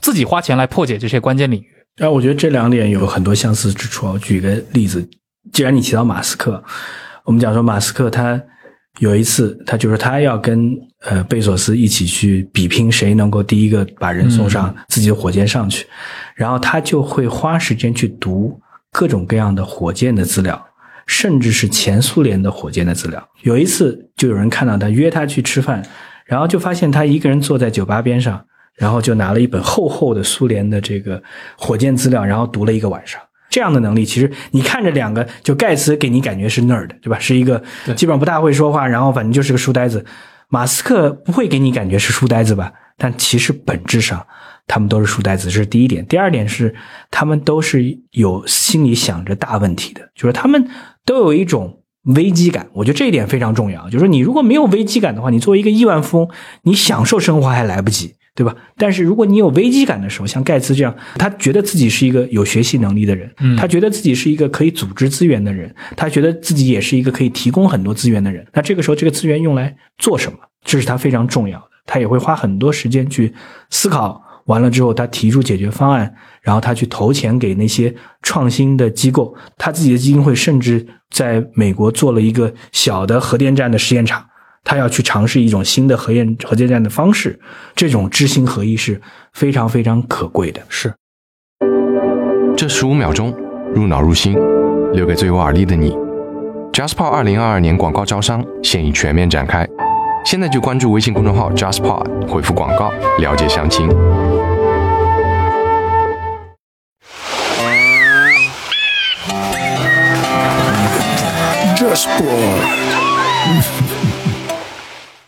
自己花钱来破解这些关键领域。哎，我觉得这两点有很多相似之处。我举个例子。既然你提到马斯克，我们讲说马斯克他有一次，他就是他要跟呃贝索斯一起去比拼谁能够第一个把人送上自己的火箭上去，然后他就会花时间去读各种各样的火箭的资料，甚至是前苏联的火箭的资料。有一次就有人看到他约他去吃饭，然后就发现他一个人坐在酒吧边上，然后就拿了一本厚厚的苏联的这个火箭资料，然后读了一个晚上。这样的能力，其实你看着两个，就盖茨给你感觉是 nerd，对吧？是一个基本上不大会说话，然后反正就是个书呆子。马斯克不会给你感觉是书呆子吧？但其实本质上他们都是书呆子，这是第一点。第二点是他们都是有心里想着大问题的，就是他们都有一种危机感。我觉得这一点非常重要，就是你如果没有危机感的话，你作为一个亿万富翁，你享受生活还来不及。对吧？但是如果你有危机感的时候，像盖茨这样，他觉得自己是一个有学习能力的人，他觉得自己是一个可以组织资源的人，他觉得自己也是一个可以提供很多资源的人。那这个时候，这个资源用来做什么？这是他非常重要的。他也会花很多时间去思考，完了之后，他提出解决方案，然后他去投钱给那些创新的机构。他自己的基金会甚至在美国做了一个小的核电站的实验场。他要去尝试一种新的核验核电站的方式，这种知行合一是非常非常可贵的。是，这十五秒钟入脑入心，留给最有耳力的你。JustPod 二零二二年广告招商现已全面展开，现在就关注微信公众号 JustPod，回复广告了解详情。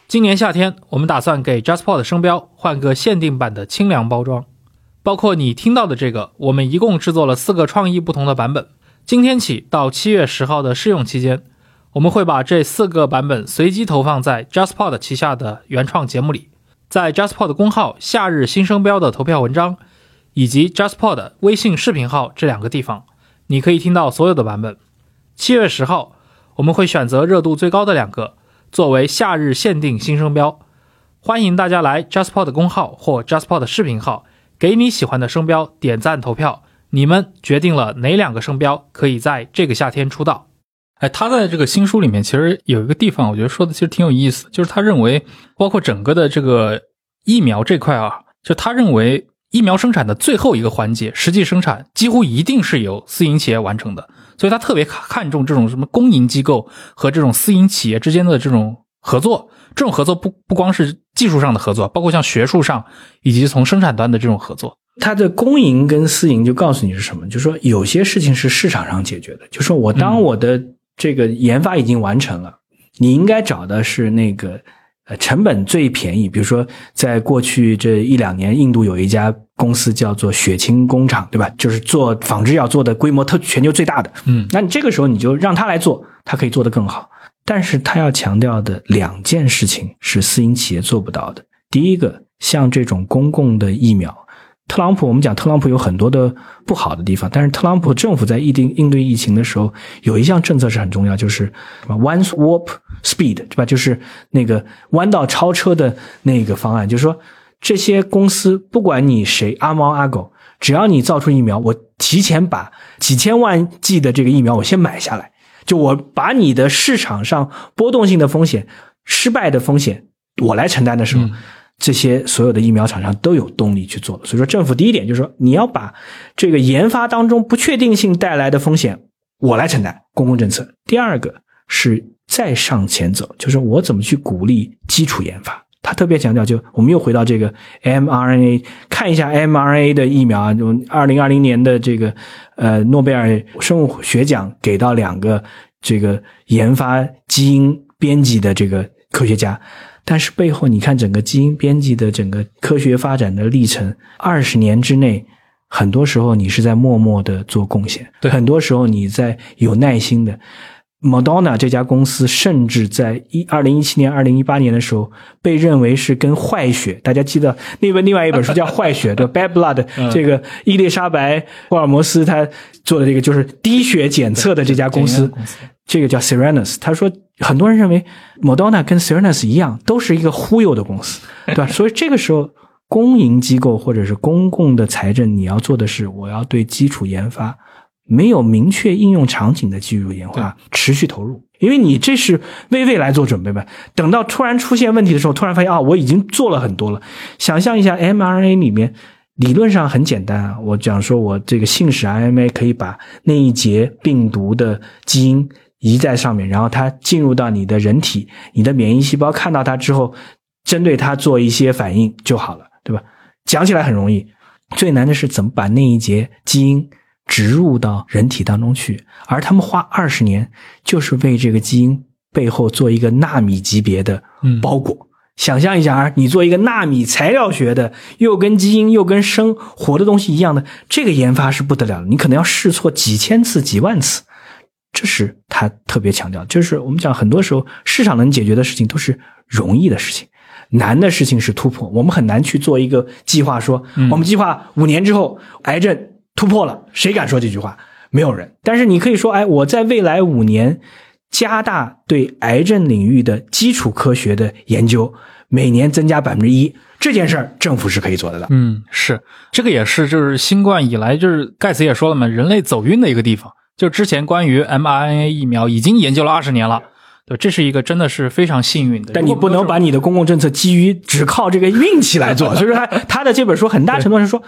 今年夏天，我们打算给 JustPod 的声标换个限定版的清凉包装，包括你听到的这个，我们一共制作了四个创意不同的版本。今天起到七月十号的试用期间，我们会把这四个版本随机投放在 JustPod 旗下的原创节目里，在 JustPod 公号“夏日新声标”的投票文章，以及 JustPod 微信视频号这两个地方，你可以听到所有的版本。七月十号，我们会选择热度最高的两个。作为夏日限定新声标，欢迎大家来 JustPod 公号或 JustPod 视频号，给你喜欢的声标点赞投票。你们决定了哪两个声标可以在这个夏天出道？哎，他在这个新书里面其实有一个地方，我觉得说的其实挺有意思，就是他认为，包括整个的这个疫苗这块啊，就他认为疫苗生产的最后一个环节，实际生产几乎一定是由私营企业完成的。所以他特别看重这种什么公营机构和这种私营企业之间的这种合作，这种合作不不光是技术上的合作，包括像学术上以及从生产端的这种合作。它的公营跟私营就告诉你是什么，就是说有些事情是市场上解决的，就是说我当我的这个研发已经完成了，你应该找的是那个呃成本最便宜，比如说在过去这一两年，印度有一家公司叫做血清工厂，对吧？就是做仿制药做的规模特全球最大的。嗯，那你这个时候你就让他来做，他可以做得更好。但是他要强调的两件事情是私营企业做不到的。第一个，像这种公共的疫苗。特朗普，我们讲特朗普有很多的不好的地方，但是特朗普政府在疫定应对疫情的时候，有一项政策是很重要，就是什么 One Warp Speed，对吧？就是那个弯道超车的那个方案，就是说这些公司不管你谁阿猫阿狗，只要你造出疫苗，我提前把几千万剂的这个疫苗我先买下来，就我把你的市场上波动性的风险、失败的风险我来承担的时候。这些所有的疫苗厂商都有动力去做所以说政府第一点就是说，你要把这个研发当中不确定性带来的风险，我来承担公共政策。第二个是再上前走，就是我怎么去鼓励基础研发。他特别强调，就我们又回到这个 mRNA，看一下 mRNA 的疫苗啊，就二零二零年的这个呃诺贝尔生物学奖给到两个这个研发基因编辑的这个科学家。但是背后，你看整个基因编辑的整个科学发展的历程，二十年之内，很多时候你是在默默的做贡献，对，很多时候你在有耐心的。Moderna 这家公司甚至在一二零一七年、二零一八年的时候，被认为是跟坏血，大家记得那本另外一本书叫《坏血》的 Bad Blood，这个伊丽莎白·霍尔摩斯他做的这个就是滴血检测的这家公司，这个叫 Serenus。他说，很多人认为 Moderna 跟 Serenus 一样，都是一个忽悠的公司，对吧？所以这个时候，公营机构或者是公共的财政，你要做的是，我要对基础研发。没有明确应用场景的技术研发持续投入，因为你这是为未来做准备吧。等到突然出现问题的时候，突然发现啊，我已经做了很多了。想象一下，mRNA 里面理论上很简单啊，我讲说我这个信使 RNA 可以把那一节病毒的基因移在上面，然后它进入到你的人体，你的免疫细胞看到它之后，针对它做一些反应就好了，对吧？讲起来很容易，最难的是怎么把那一节基因。植入到人体当中去，而他们花二十年，就是为这个基因背后做一个纳米级别的包裹。想象一下啊，你做一个纳米材料学的，又跟基因又跟生活的东西一样的，这个研发是不得了的。你可能要试错几千次、几万次，这是他特别强调。就是我们讲，很多时候市场能解决的事情都是容易的事情，难的事情是突破。我们很难去做一个计划，说我们计划五年之后癌症。突破了，谁敢说这句话？没有人。但是你可以说，哎，我在未来五年加大对癌症领域的基础科学的研究，每年增加百分之一，这件事儿政府是可以做得到。嗯，是这个也是，就是新冠以来，就是盖茨也说了嘛，人类走运的一个地方。就之前关于 mRNA 疫苗已经研究了二十年了，对，这是一个真的是非常幸运的。但你不能把你的公共政策基于只靠这个运气来做。所 以说，他他的这本书很大程度上说。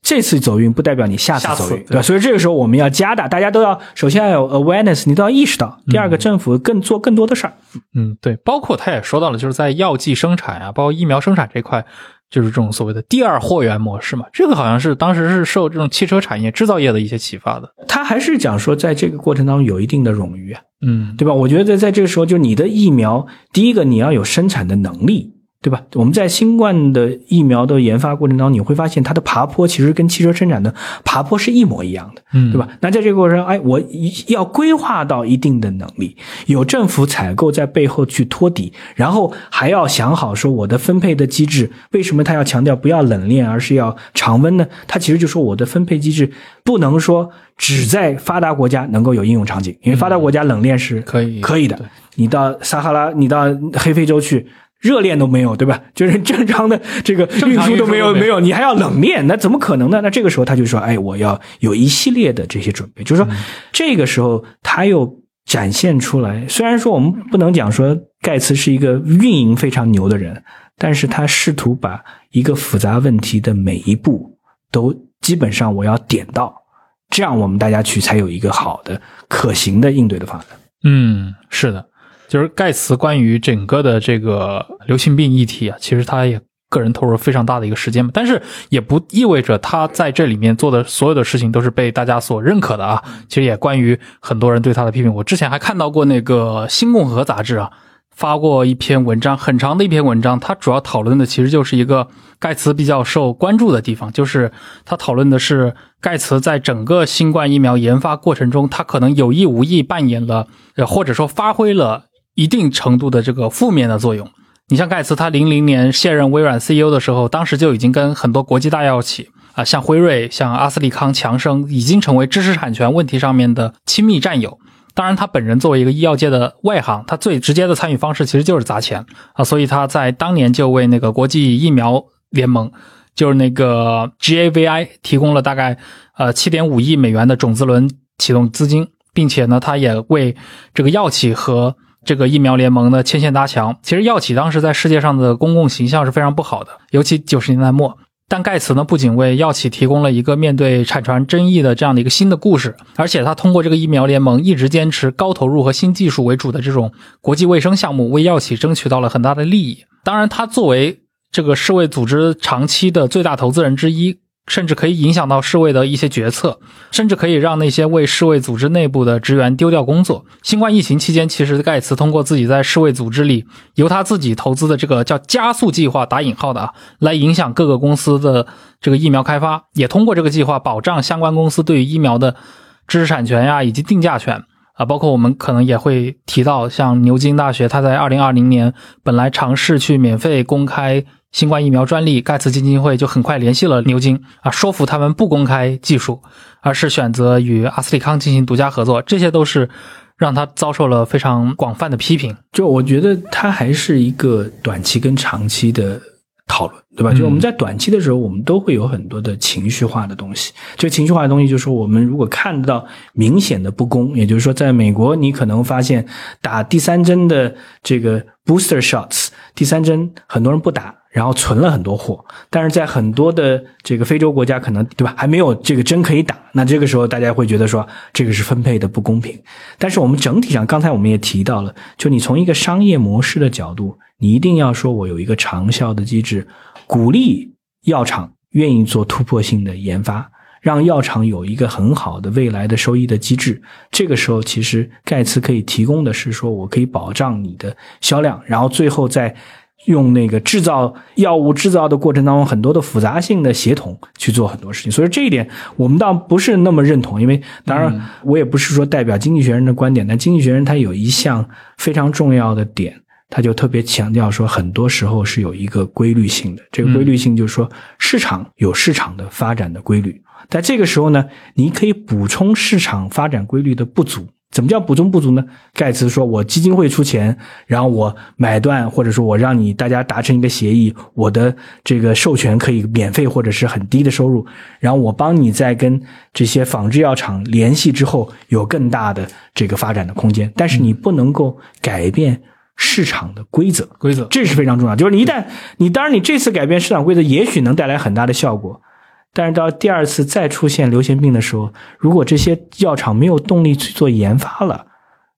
这次走运不代表你下次走运，对吧？所以这个时候我们要加大，大家都要首先要有 awareness，你都要意识到。第二个，政府更做更多的事儿。嗯，对，包括他也说到了，就是在药剂生产啊，包括疫苗生产这块，就是这种所谓的第二货源模式嘛。这个好像是当时是受这种汽车产业制造业的一些启发的。他还是讲说，在这个过程当中有一定的冗余啊，嗯，对吧？我觉得在这个时候，就你的疫苗，第一个你要有生产的能力。对吧？我们在新冠的疫苗的研发过程当中，你会发现它的爬坡其实跟汽车生产的爬坡是一模一样的，嗯，对吧？那在这个过程中，哎，我要规划到一定的能力，有政府采购在背后去托底，然后还要想好说我的分配的机制，为什么他要强调不要冷链，而是要常温呢？他其实就说我的分配机制不能说只在发达国家能够有应用场景，因为发达国家冷链是可以可以的，你到撒哈拉，你到黑非洲去。热恋都没有，对吧？就是正常的这个运输都没有，没有，你还要冷链，那怎么可能呢？那这个时候他就说：“哎，我要有一系列的这些准备。”就是说，这个时候他又展现出来。虽然说我们不能讲说盖茨是一个运营非常牛的人，但是他试图把一个复杂问题的每一步都基本上我要点到，这样我们大家去才有一个好的可行的应对的方案。嗯，是的。就是盖茨关于整个的这个流行病议题啊，其实他也个人投入非常大的一个时间嘛，但是也不意味着他在这里面做的所有的事情都是被大家所认可的啊。其实也关于很多人对他的批评，我之前还看到过那个《新共和》杂志啊，发过一篇文章，很长的一篇文章，它主要讨论的其实就是一个盖茨比较受关注的地方，就是他讨论的是盖茨在整个新冠疫苗研发过程中，他可能有意无意扮演了，呃，或者说发挥了一定程度的这个负面的作用。你像盖茨，他零零年卸任微软 CEO 的时候，当时就已经跟很多国际大药企啊，像辉瑞、像阿斯利康、强生，已经成为知识产权问题上面的亲密战友。当然，他本人作为一个医药界的外行，他最直接的参与方式其实就是砸钱啊，所以他在当年就为那个国际疫苗联盟，就是那个 GAVI 提供了大概呃七点五亿美元的种子轮启动资金，并且呢，他也为这个药企和这个疫苗联盟的牵线搭桥。其实药企当时在世界上的公共形象是非常不好的，尤其九十年代末。但盖茨呢，不仅为药企提供了一个面对产权争议的这样的一个新的故事，而且他通过这个疫苗联盟一直坚持高投入和新技术为主的这种国际卫生项目，为药企争取到了很大的利益。当然，他作为这个世卫组织长期的最大投资人之一。甚至可以影响到世卫的一些决策，甚至可以让那些为世卫组织内部的职员丢掉工作。新冠疫情期间，其实盖茨通过自己在世卫组织里由他自己投资的这个叫“加速计划”（打引号的啊）来影响各个公司的这个疫苗开发，也通过这个计划保障相关公司对于疫苗的知识产权呀以及定价权啊。包括我们可能也会提到，像牛津大学，他在二零二零年本来尝试去免费公开。新冠疫苗专利，盖茨基金会就很快联系了牛津啊，说服他们不公开技术，而是选择与阿斯利康进行独家合作。这些都是让他遭受了非常广泛的批评。就我觉得，他还是一个短期跟长期的讨论，对吧？就我们在短期的时候，我们都会有很多的情绪化的东西。这情绪化的东西，就是，我们如果看到明显的不公，也就是说，在美国，你可能发现打第三针的这个 booster shots，第三针很多人不打。然后存了很多货，但是在很多的这个非洲国家，可能对吧，还没有这个针可以打。那这个时候，大家会觉得说这个是分配的不公平。但是我们整体上，刚才我们也提到了，就你从一个商业模式的角度，你一定要说我有一个长效的机制，鼓励药厂愿意做突破性的研发，让药厂有一个很好的未来的收益的机制。这个时候，其实盖茨可以提供的是说我可以保障你的销量，然后最后在。用那个制造药物制造的过程当中，很多的复杂性的协同去做很多事情，所以这一点我们倒不是那么认同。因为当然，我也不是说代表经济学人的观点，但经济学人他有一项非常重要的点，他就特别强调说，很多时候是有一个规律性的。这个规律性就是说，市场有市场的发展的规律，在这个时候呢，你可以补充市场发展规律的不足。怎么叫补充不足呢？盖茨说：“我基金会出钱，然后我买断，或者说我让你大家达成一个协议，我的这个授权可以免费或者是很低的收入，然后我帮你在跟这些仿制药厂联系之后，有更大的这个发展的空间。但是你不能够改变市场的规则，规则这是非常重要。就是你一旦你当然你这次改变市场规则，也许能带来很大的效果。”但是到第二次再出现流行病的时候，如果这些药厂没有动力去做研发了，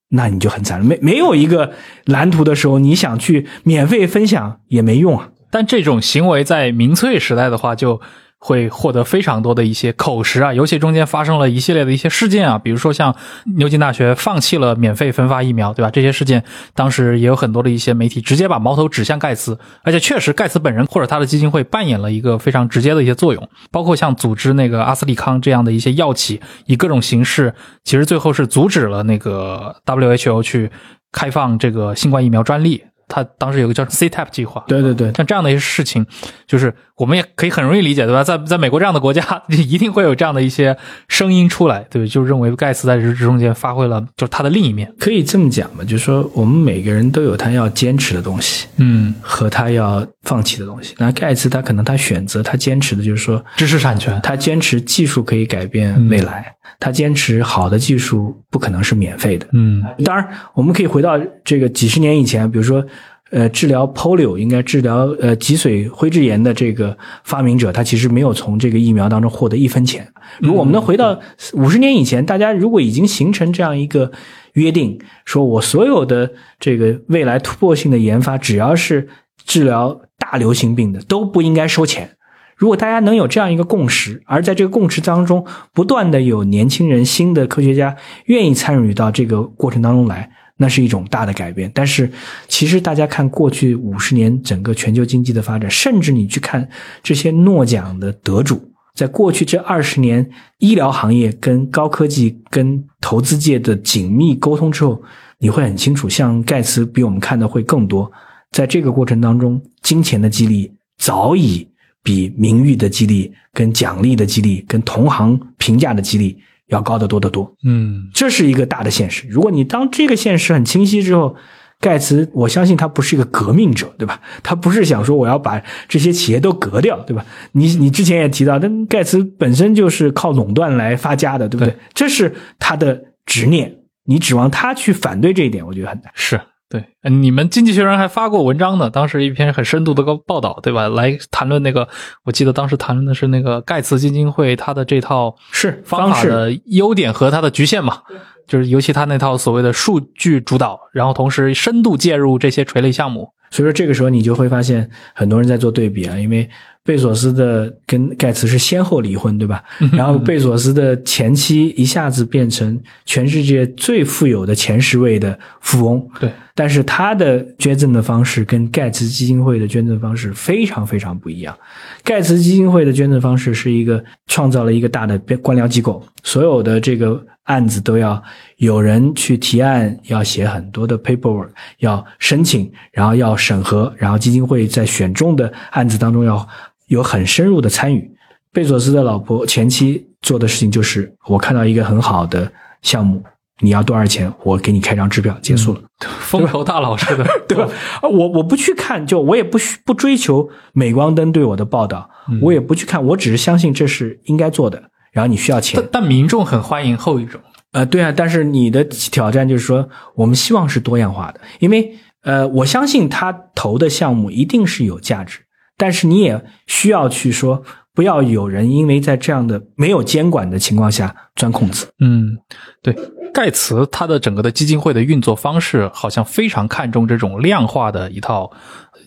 那你就很惨了。没没有一个蓝图的时候，你想去免费分享也没用啊。但这种行为在民粹时代的话就。会获得非常多的一些口实啊，尤其中间发生了一系列的一些事件啊，比如说像牛津大学放弃了免费分发疫苗，对吧？这些事件当时也有很多的一些媒体直接把矛头指向盖茨，而且确实盖茨本人或者他的基金会扮演了一个非常直接的一些作用，包括像组织那个阿斯利康这样的一些药企，以各种形式，其实最后是阻止了那个 WHO 去开放这个新冠疫苗专利。他当时有个叫 CTAP 计划，对对对，像这样的一些事情，就是我们也可以很容易理解，对吧？在在美国这样的国家，一定会有这样的一些声音出来，对，就认为盖茨在这中间发挥了就是他的另一面，可以这么讲吧？就是说，我们每个人都有他要坚持的东西，嗯，和他要放弃的东西。那盖茨他可能他选择他坚持的就是说知识产权，他坚持技术可以改变未来，他坚持好的技术不可能是免费的，嗯，当然我们可以回到这个几十年以前，比如说。呃，治疗 polio 应该治疗呃脊髓灰质炎的这个发明者，他其实没有从这个疫苗当中获得一分钱。如果我们能回到五十年以前，大家如果已经形成这样一个约定，说我所有的这个未来突破性的研发，只要是治疗大流行病的，都不应该收钱。如果大家能有这样一个共识，而在这个共识当中，不断的有年轻人、新的科学家愿意参与到这个过程当中来，那是一种大的改变。但是，其实大家看过去五十年整个全球经济的发展，甚至你去看这些诺奖的得主，在过去这二十年，医疗行业跟高科技、跟投资界的紧密沟通之后，你会很清楚，像盖茨比我们看的会更多。在这个过程当中，金钱的激励早已比名誉的激励、跟奖励的激励、跟同行评价的激励要高得多得多。嗯这是一个大的现实。如果你当这个现实很清晰之后，盖茨，我相信他不是一个革命者，对吧？他不是想说我要把这些企业都革掉，对吧？你你之前也提到，但盖茨本身就是靠垄断来发家的，对不对？对这是他的执念。你指望他去反对这一点，我觉得很难。是对，呃你们经济学人还发过文章呢，当时一篇很深度的个报道，对吧？来谈论那个，我记得当时谈论的是那个盖茨基金会它的这套是方法式的优点和它的局限嘛，就是尤其它那套所谓的数据主导，然后同时深度介入这些垂类项目。所以说这个时候你就会发现很多人在做对比啊，因为贝索斯的跟盖茨是先后离婚，对吧？然后贝索斯的前妻一下子变成全世界最富有的前十位的富翁，对，但是他的捐赠的方式跟盖茨基金会的捐赠方式非常非常不一样。盖茨基金会的捐赠方式是一个创造了一个大的官僚机构，所有的这个案子都要有人去提案，要写很多的 paperwork，要申请，然后要审核，然后基金会在选中的案子当中要有很深入的参与。贝佐斯的老婆前妻做的事情就是，我看到一个很好的项目，你要多少钱，我给你开张支票，结束了。风投大佬似的，对吧？啊，我我不去看，就我也不需不追求镁光灯对我的报道，我也不去看，我只是相信这是应该做的。然后你需要钱但，但民众很欢迎后一种。呃，对啊，但是你的挑战就是说，我们希望是多样化的，因为呃，我相信他投的项目一定是有价值，但是你也需要去说，不要有人因为在这样的没有监管的情况下钻空子。嗯，对，盖茨他的整个的基金会的运作方式好像非常看重这种量化的一套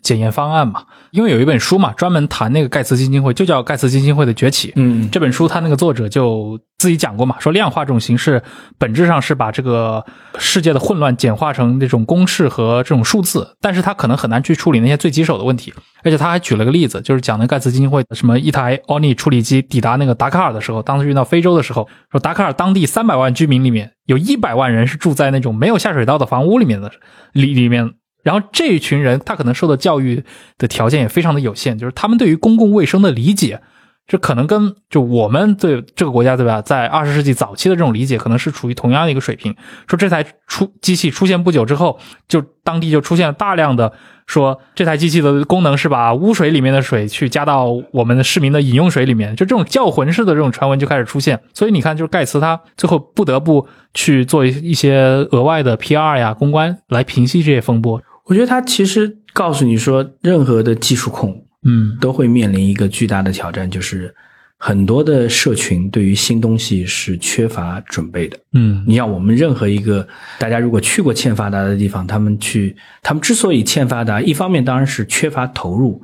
检验方案嘛。因为有一本书嘛，专门谈那个盖茨基金会，就叫《盖茨基金会的崛起》。嗯这本书他那个作者就自己讲过嘛，说量化这种形式本质上是把这个世界的混乱简化成那种公式和这种数字，但是他可能很难去处理那些最棘手的问题。而且他还举了个例子，就是讲那盖茨基金会什么一台 ONI 处理机抵达那个达喀尔的时候，当时运到非洲的时候，说达喀尔当地三百万居民里面有一百万人是住在那种没有下水道的房屋里面的里里面。然后这一群人，他可能受的教育的条件也非常的有限，就是他们对于公共卫生的理解，这可能跟就我们对这个国家对吧，在二十世纪早期的这种理解，可能是处于同样的一个水平。说这台出机器出现不久之后，就当地就出现了大量的说这台机器的功能是把污水里面的水去加到我们的市民的饮用水里面，就这种教魂式的这种传闻就开始出现。所以你看，就是盖茨他最后不得不去做一一些额外的 PR 呀、公关来平息这些风波。我觉得他其实告诉你说，任何的技术控嗯都会面临一个巨大的挑战，就是很多的社群对于新东西是缺乏准备的。嗯你像我们任何一个大家如果去过欠发达的地方，他们去，他们之所以欠发达，一方面当然是缺乏投入，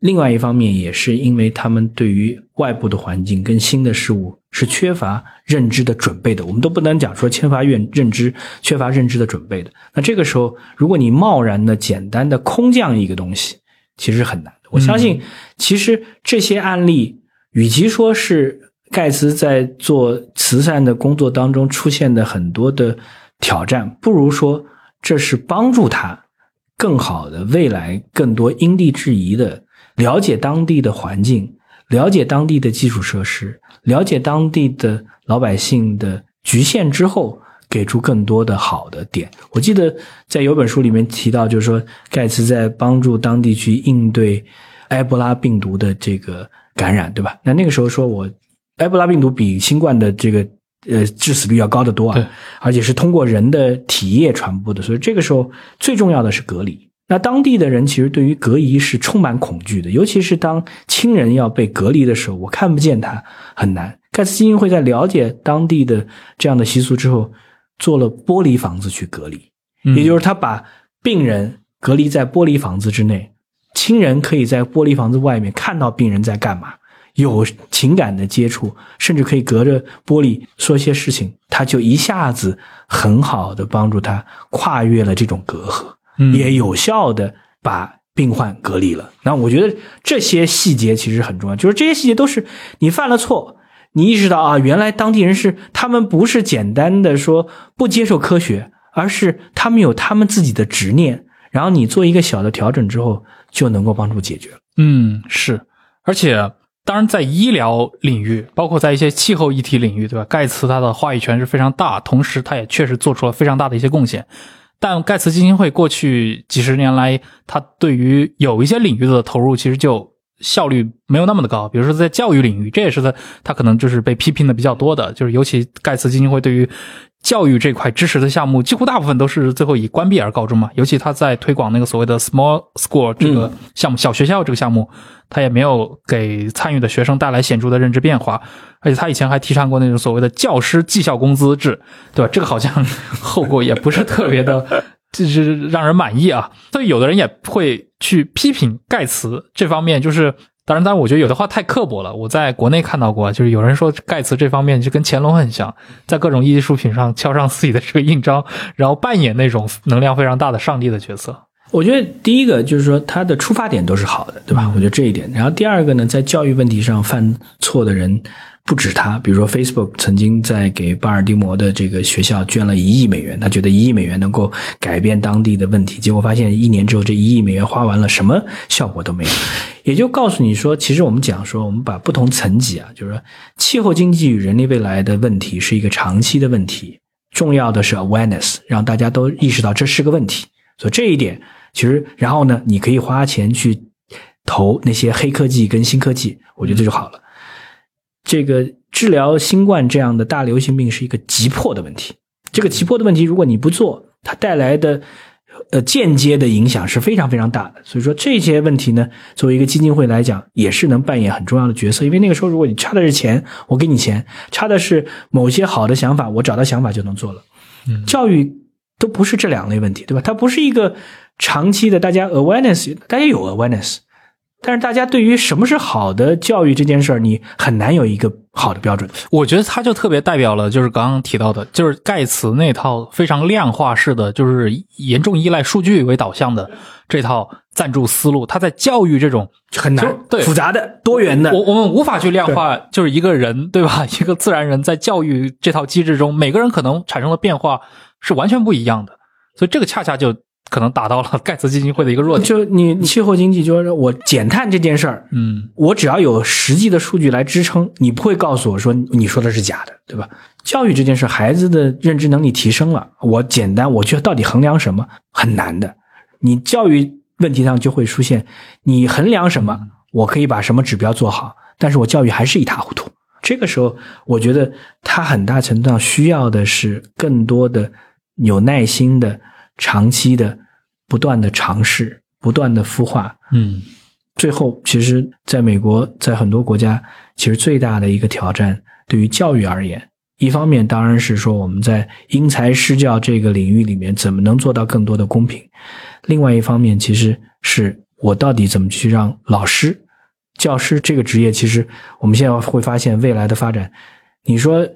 另外一方面也是因为他们对于外部的环境跟新的事物是缺乏认知的准备的。我们都不能讲说缺乏认认知、缺乏认知的准备的。那这个时候，如果你贸然的、简单的空降一个东西，其实很难的。我相信，其实这些案例，与其说是盖茨在做慈善的工作当中出现的很多的挑战，不如说这是帮助他更好的未来更多因地制宜的了解当地的环境，了解当地的基础设施，了解当地的老百姓的局限之后，给出更多的好的点。我记得在有本书里面提到，就是说盖茨在帮助当地去应对埃博拉病毒的这个感染，对吧？那那个时候说我埃博拉病毒比新冠的这个呃致死率要高得多啊，而且是通过人的体液传播的，所以这个时候最重要的是隔离。那当地的人其实对于隔离是充满恐惧的，尤其是当亲人要被隔离的时候，我看不见他很难。盖茨基金会在了解当地的这样的习俗之后，做了玻璃房子去隔离，嗯也就是他把病人隔离在玻璃房子之内，亲人可以在玻璃房子外面看到病人在干嘛，有情感的接触，甚至可以隔着玻璃说些事情，他就一下子很好的帮助他跨越了这种隔阂，嗯也有效的把病患隔离了。那我觉得这些细节其实很重要，就是这些细节都是你犯了错。你意识到啊，原来当地人是他们不是简单的说不接受科学，而是他们有他们自己的执念，然后你做一个小的调整之后，就能够帮助解决了。嗯，是，而且当然在医疗领域，包括在一些气候议题领域，对吧？盖茨他的话语权是非常大，同时他也确实做出了非常大的一些贡献。但盖茨基金会过去几十年来，它对于有一些领域的投入，其实就效率没有那么的高。比如说在教育领域，这也是他他可能就是被批评的比较多的，就是尤其盖茨基金会对于教育这块支持的项目，几乎大部分都是最后以关闭而告终嘛。尤其他在推广那个所谓的 small school 这个项目，小学校这个项目，他也没有给参与的学生带来显著的认知变化。而且他以前还提倡过那种所谓的教师绩效工资制，对吧？这个好像后果也不是特别的，就是让人满意啊。所以有的人也会去批评盖茨这方面，就是当然，当然，我觉得有的话太刻薄了。我在国内看到过，就是有人说盖茨这方面就跟乾隆很像，在各种艺术品上敲上自己的这个印章，然后扮演那种能量非常大的上帝的角色。我觉得第一个就是说他的出发点都是好的，对吧？我觉得这一点。然后第二个呢，在教育问题上犯错的人不止他，比如说 Facebook 曾经在给巴尔的摩的这个学校捐了一亿美元，他觉得一亿美元能够改变当地的问题，结果发现一年之后这一亿美元花完了，什么效果都没有。也就告诉你说，其实我们讲说，我们把不同层级啊，就是说气候经济与人类未来的问题是一个长期的问题，重要的是 awareness，让大家都意识到这是个问题。所以这一点。其实，然后呢，你可以花钱去投那些黑科技跟新科技，我觉得这就好了。这个治疗新冠这样的大流行病是一个急迫的问题，这个急迫的问题，如果你不做，它带来的呃间接的影响是非常非常大的。所以说这些问题呢，作为一个基金会来讲，也是能扮演很重要的角色。因为那个时候，如果你差的是钱，我给你钱；差的是某些好的想法，我找到想法就能做了。嗯，教育都不是这两类问题，对吧？它不是一个。长期的，大家 awareness，大家有 awareness，但是大家对于什么是好的教育这件事儿，你很难有一个好的标准。我觉得他就特别代表了，就是刚刚提到的，就是盖茨那套非常量化式的，就是严重依赖数据为导向的这套赞助思路。他在教育这种很难、对复杂的、多元的，我我们无法去量化，就是一个人对吧？一个自然人在教育这套机制中，每个人可能产生的变化是完全不一样的。所以这个恰恰就。可能达到了盖茨基金会的一个弱点。就你气候经济，就是我减碳这件事儿，嗯，我只要有实际的数据来支撑，你不会告诉我说你说的是假的，对吧？教育这件事，孩子的认知能力提升了，我简单，我去到底衡量什么很难的。你教育问题上就会出现，你衡量什么，我可以把什么指标做好，但是我教育还是一塌糊涂。这个时候，我觉得他很大程度上需要的是更多的有耐心的。长期的、不断的尝试、不断的孵化，嗯，最后其实，在美国，在很多国家，其实最大的一个挑战，对于教育而言，一方面当然是说我们在因材施教这个领域里面怎么能做到更多的公平；另外一方面，其实是我到底怎么去让老师、教师这个职业，其实我们现在会发现未来的发展。你说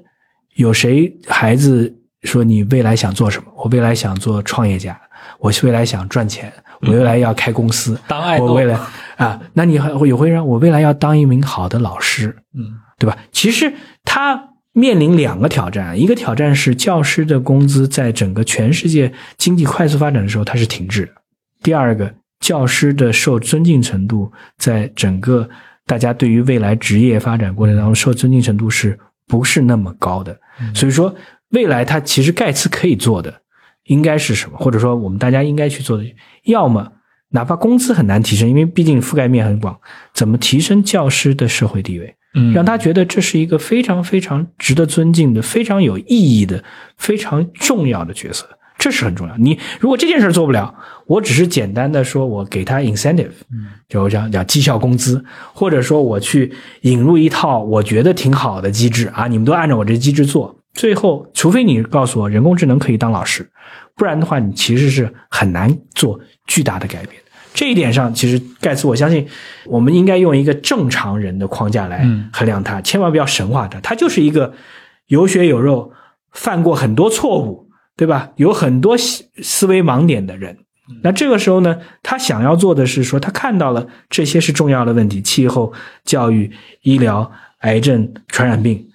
有谁孩子？说你未来想做什么？我未来想做创业家，我未来想赚钱，我未来要开公司，当爱我未来 啊，那你还会也会让我未来要当一名好的老师，嗯，对吧？其实他面临两个挑战，一个挑战是教师的工资在整个全世界经济快速发展的时候它是停滞的；第二个，教师的受尊敬程度在整个大家对于未来职业发展过程当中受尊敬程度是不是那么高的？所以说。未来，他其实盖茨可以做的应该是什么？或者说，我们大家应该去做的，要么哪怕工资很难提升，因为毕竟覆盖面很广，怎么提升教师的社会地位？嗯，让他觉得这是一个非常非常值得尊敬的、非常有意义的、非常重要的角色，这是很重要。你如果这件事做不了，我只是简单的说我给他 incentive，就讲讲绩效工资，或者说我去引入一套我觉得挺好的机制啊，你们都按照我这机制做。最后，除非你告诉我人工智能可以当老师，不然的话，你其实是很难做巨大的改变。这一点上，其实盖茨，我相信我们应该用一个正常人的框架来嗯衡量他，千万不要神化他。他就是一个有血有肉、犯过很多错误，对吧？有很多思思维盲点的人。那这个时候呢，他想要做的是说，他看到了这些是重要的问题：气候、教育、医疗、癌症、传染病。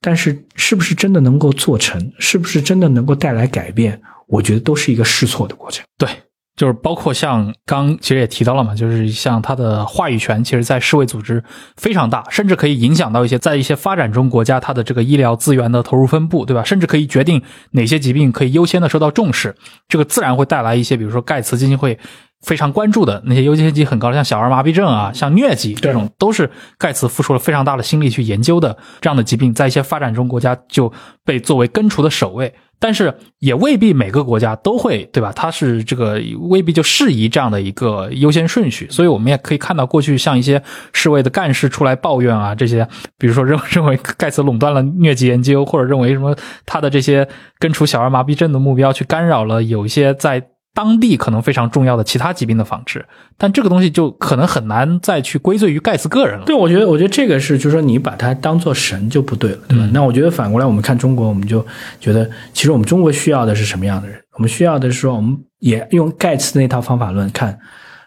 但是，是不是真的能够做成？是不是真的能够带来改变？我觉得都是一个试错的过程。对，就是包括像刚其实也提到了嘛，就是像它的话语权，其实在世卫组织非常大，甚至可以影响到一些在一些发展中国家它的这个医疗资源的投入分布，对吧？甚至可以决定哪些疾病可以优先的受到重视，这个自然会带来一些，比如说盖茨基金会。非常关注的那些优先级很高的，像小儿麻痹症啊，像疟疾这种，都是盖茨付出了非常大的心力去研究的这样的疾病，在一些发展中国家就被作为根除的首位。但是也未必每个国家都会，对吧？它是这个未必就适宜这样的一个优先顺序。所以我们也可以看到，过去像一些世卫的干事出来抱怨啊，这些，比如说认认为盖茨垄断了疟疾研究，或者认为什么他的这些根除小儿麻痹症的目标去干扰了有一些在。当地可能非常重要的其他疾病的防治，但这个东西就可能很难再去归罪于盖茨个人了。对，我觉得，我觉得这个是，就是说你把它当做神就不对了，对吧？嗯那我觉得反过来，我们看中国，我们就觉得，其实我们中国需要的是什么样的人？我们需要的是说，我们也用盖茨那套方法论看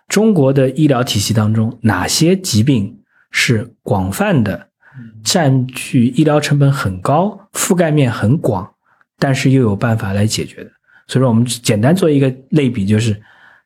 中国的医疗体系当中哪些疾病是广泛的，占据医疗成本很高、覆盖面很广，但是又有办法来解决的。所以说，我们简单做一个类比，就是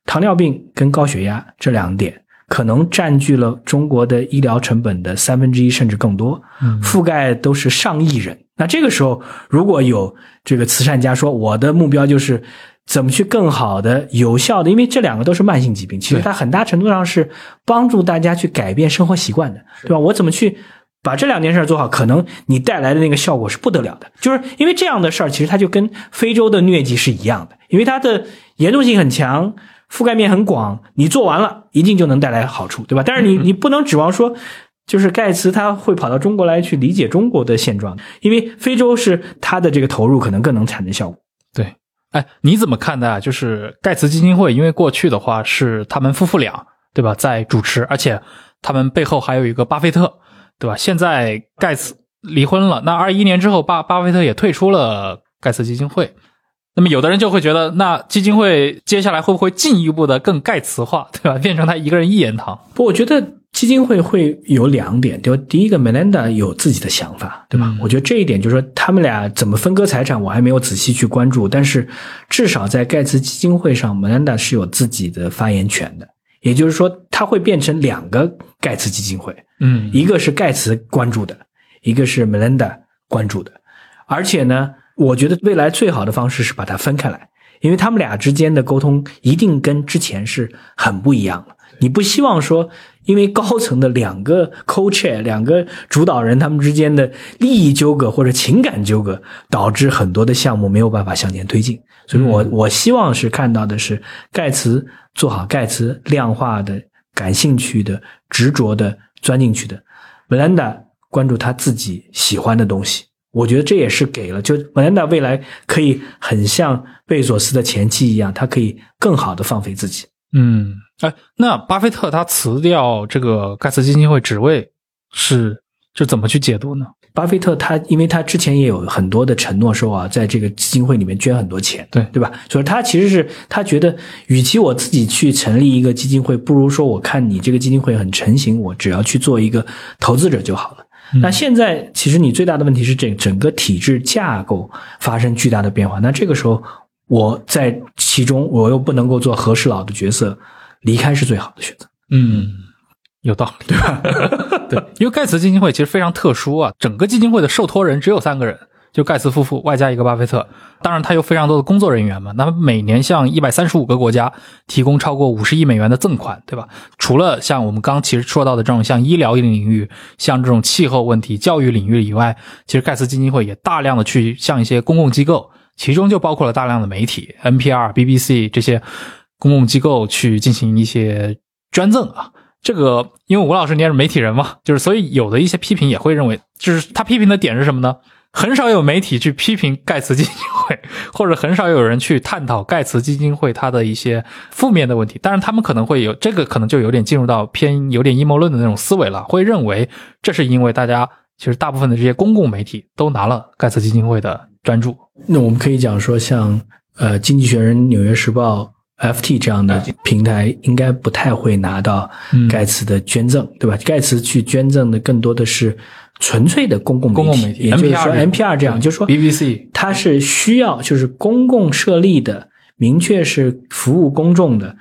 糖尿病跟高血压这两点，可能占据了中国的医疗成本的三分之一甚至更多，覆盖都是上亿人。那这个时候，如果有这个慈善家说，我的目标就是怎么去更好的、有效的，因为这两个都是慢性疾病，其实它很大程度上是帮助大家去改变生活习惯的，对吧？我怎么去？把这两件事做好，可能你带来的那个效果是不得了的。就是因为这样的事儿，其实它就跟非洲的疟疾是一样的，因为它的严重性很强，覆盖面很广，你做完了一定就能带来好处，对吧？但是你你不能指望说，就是盖茨他会跑到中国来去理解中国的现状，因为非洲是他的这个投入可能更能产生效果。对，哎，你怎么看待啊？就是盖茨基金会，因为过去的话是他们夫妇俩，对吧，在主持，而且他们背后还有一个巴菲特，对吧？现在盖茨离婚了，那二一年之后，巴巴菲特也退出了盖茨基金会。那么有的人就会觉得，那基金会接下来会不会进一步的更盖茨化，对吧？变成他一个人一言堂？不，我觉得基金会会有两点，就第一个，Melinda 有自己的想法，对吧？嗯我觉得这一点就是说，他们俩怎么分割财产，我还没有仔细去关注，但是至少在盖茨基金会上，Melinda 是有自己的发言权的，也就是说，它会变成两个盖茨基金会，嗯一个是盖茨关注的，一个是 Melinda 关注的，而且呢，我觉得未来最好的方式是把它分开来，因为他们俩之间的沟通一定跟之前是很不一样了。你不希望说，因为高层的两个 co-chair 两个主导人他们之间的利益纠葛或者情感纠葛，导致很多的项目没有办法向前推进。所以我我希望是看到的是盖茨做好盖茨量化的、感兴趣的、执着的钻进去的，Melinda 关注他自己喜欢的东西。我觉得这也是给了，就 Melinda 未来可以很像贝索斯的前妻一样，他可以更好的放飞自己。嗯，哎，那巴菲特他辞掉这个盖茨基金会职位是是怎么去解读呢？巴菲特他，因为他之前也有很多的承诺说啊，在这个基金会里面捐很多钱，对对吧？所以他其实是他觉得，与其我自己去成立一个基金会，不如说我看你这个基金会很成型，我只要去做一个投资者就好了。那现在其实你最大的问题是这整个体制架构发生巨大的变化，那这个时候我在其中我又不能够做和事佬的角色，离开是最好的选择。嗯，有道理，对吧？对，因为盖茨基金会其实非常特殊啊，整个基金会的受托人只有三个人，就盖茨夫妇外加一个巴菲特。当然，他有非常多的工作人员嘛，那么每年向一百三十五个国家提供超过五十亿美元的赠款，对吧？除了像我们刚其实说到的这种像医疗领域、像这种气候问题、教育领域以外，其实盖茨基金会也大量的去向一些公共机构，其中就包括了大量的媒体、NPR、BBC 这些公共机构去进行一些捐赠啊。这个，因为吴老师你也是媒体人嘛，就是所以有的一些批评也会认为，就是他批评的点是什么呢？很少有媒体去批评盖茨基金会，或者很少有人去探讨盖茨基金会它的一些负面的问题。当然，他们可能会有这个，可能就有点进入到偏有点阴谋论的那种思维了，会认为这是因为大家其实大部分的这些公共媒体都拿了盖茨基金会的专注。那我们可以讲说，像呃《经济学人》《纽约时报》。FT 这样的平台应该不太会拿到盖茨的捐赠，对吧？盖茨去捐赠的更多的是纯粹的公共公共媒体，也就是说 NPR 这样，就是说 BBC 它是需要就是公共设立的，明确是服务公众的，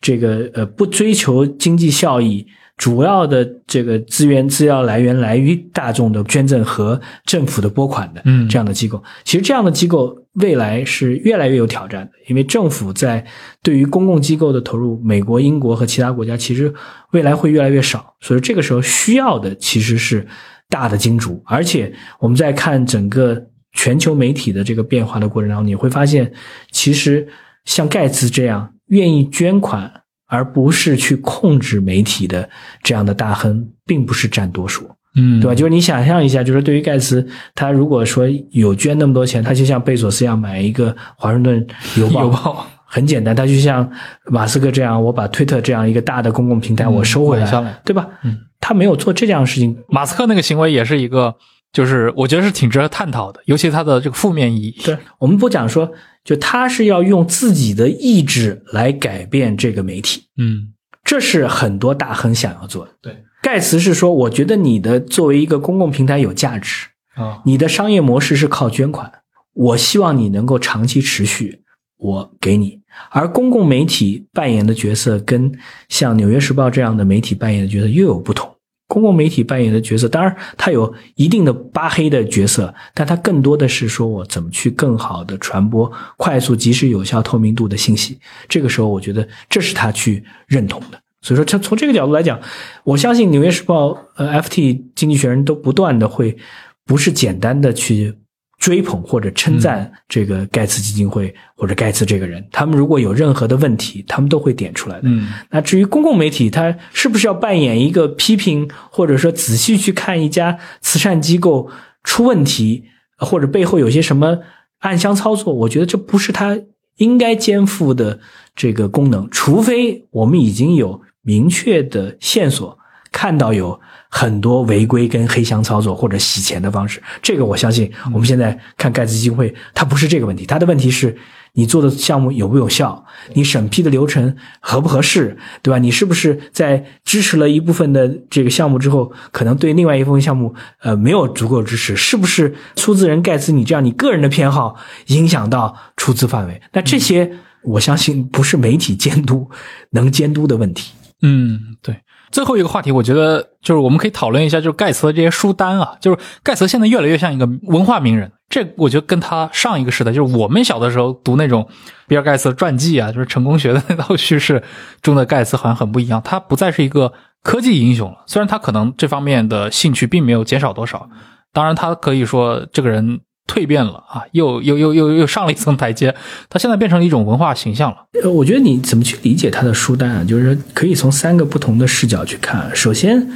这个呃不追求经济效益。主要的这个资源资料来源来于大众的捐赠和政府的拨款的，嗯，这样的机构，其实这样的机构未来是越来越有挑战的，因为政府在对于公共机构的投入，美国、英国和其他国家其实未来会越来越少，所以这个时候需要的其实是大的金主，而且我们在看整个全球媒体的这个变化的过程当中，你会发现，其实像盖茨这样愿意捐款。而不是去控制媒体的这样的大亨，并不是占多数，嗯，对吧？就是你想象一下，就是对于盖茨，他如果说有捐那么多钱，他就像贝索斯一样买一个华盛顿邮报，邮报 很简单，他就像马斯克这样，我把推特这样一个大的公共平台我收回下来，对吧？嗯，他没有做这样的事情。马斯克那个行为也是一个，就是我觉得是挺值得探讨的，尤其他的这个负面意义。对我们不讲说。就他是要用自己的意志来改变这个媒体，嗯，这是很多大亨想要做的。对，盖茨是说，我觉得你的作为一个公共平台有价值啊，你的商业模式是靠捐款，我希望你能够长期持续，我给你。而公共媒体扮演的角色跟像《纽约时报》这样的媒体扮演的角色又有不同。公共媒体扮演的角色，当然它有一定的扒黑的角色，但它更多的是说我怎么去更好的传播快速、及时、有效、透明度的信息。这个时候，我觉得这是他去认同的。所以说，从从这个角度来讲，我相信《纽约时报》、呃，《FT》、《经济学人》都不断的会不是简单的去。追捧或者称赞这个盖茨基金会或者盖茨这个人，他们如果有任何的问题，他们都会点出来的。嗯，那至于公共媒体，他是不是要扮演一个批评，或者说仔细去看一家慈善机构出问题，或者背后有些什么暗箱操作？我觉得这不是他应该肩负的这个功能，除非我们已经有明确的线索，看到有。很多违规跟黑箱操作或者洗钱的方式，这个我相信我们现在看盖茨基金会，它不是这个问题，它的问题是你做的项目有不有效，你审批的流程合不合适，对吧？你是不是在支持了一部分的这个项目之后，可能对另外一部分项目呃没有足够支持？是不是出资人盖茨你这样你个人的偏好影响到出资范围？那这些我相信不是媒体监督能监督的问题。嗯，对。最后一个话题，我觉得就是我们可以讨论一下，就是盖茨的这些书单啊，就是盖茨现在越来越像一个文化名人。这我觉得跟他上一个时代，就是我们小的时候读那种比尔盖茨传记啊，就是成功学的那套叙事中的盖茨，好像很不一样。他不再是一个科技英雄了，虽然他可能这方面的兴趣并没有减少多少。当然，他可以说这个人。蜕变了啊，又又又又又上了一层台阶，他现在变成了一种文化形象了。呃，我觉得你怎么去理解他的书单啊？就是可以从三个不同的视角去看。首先，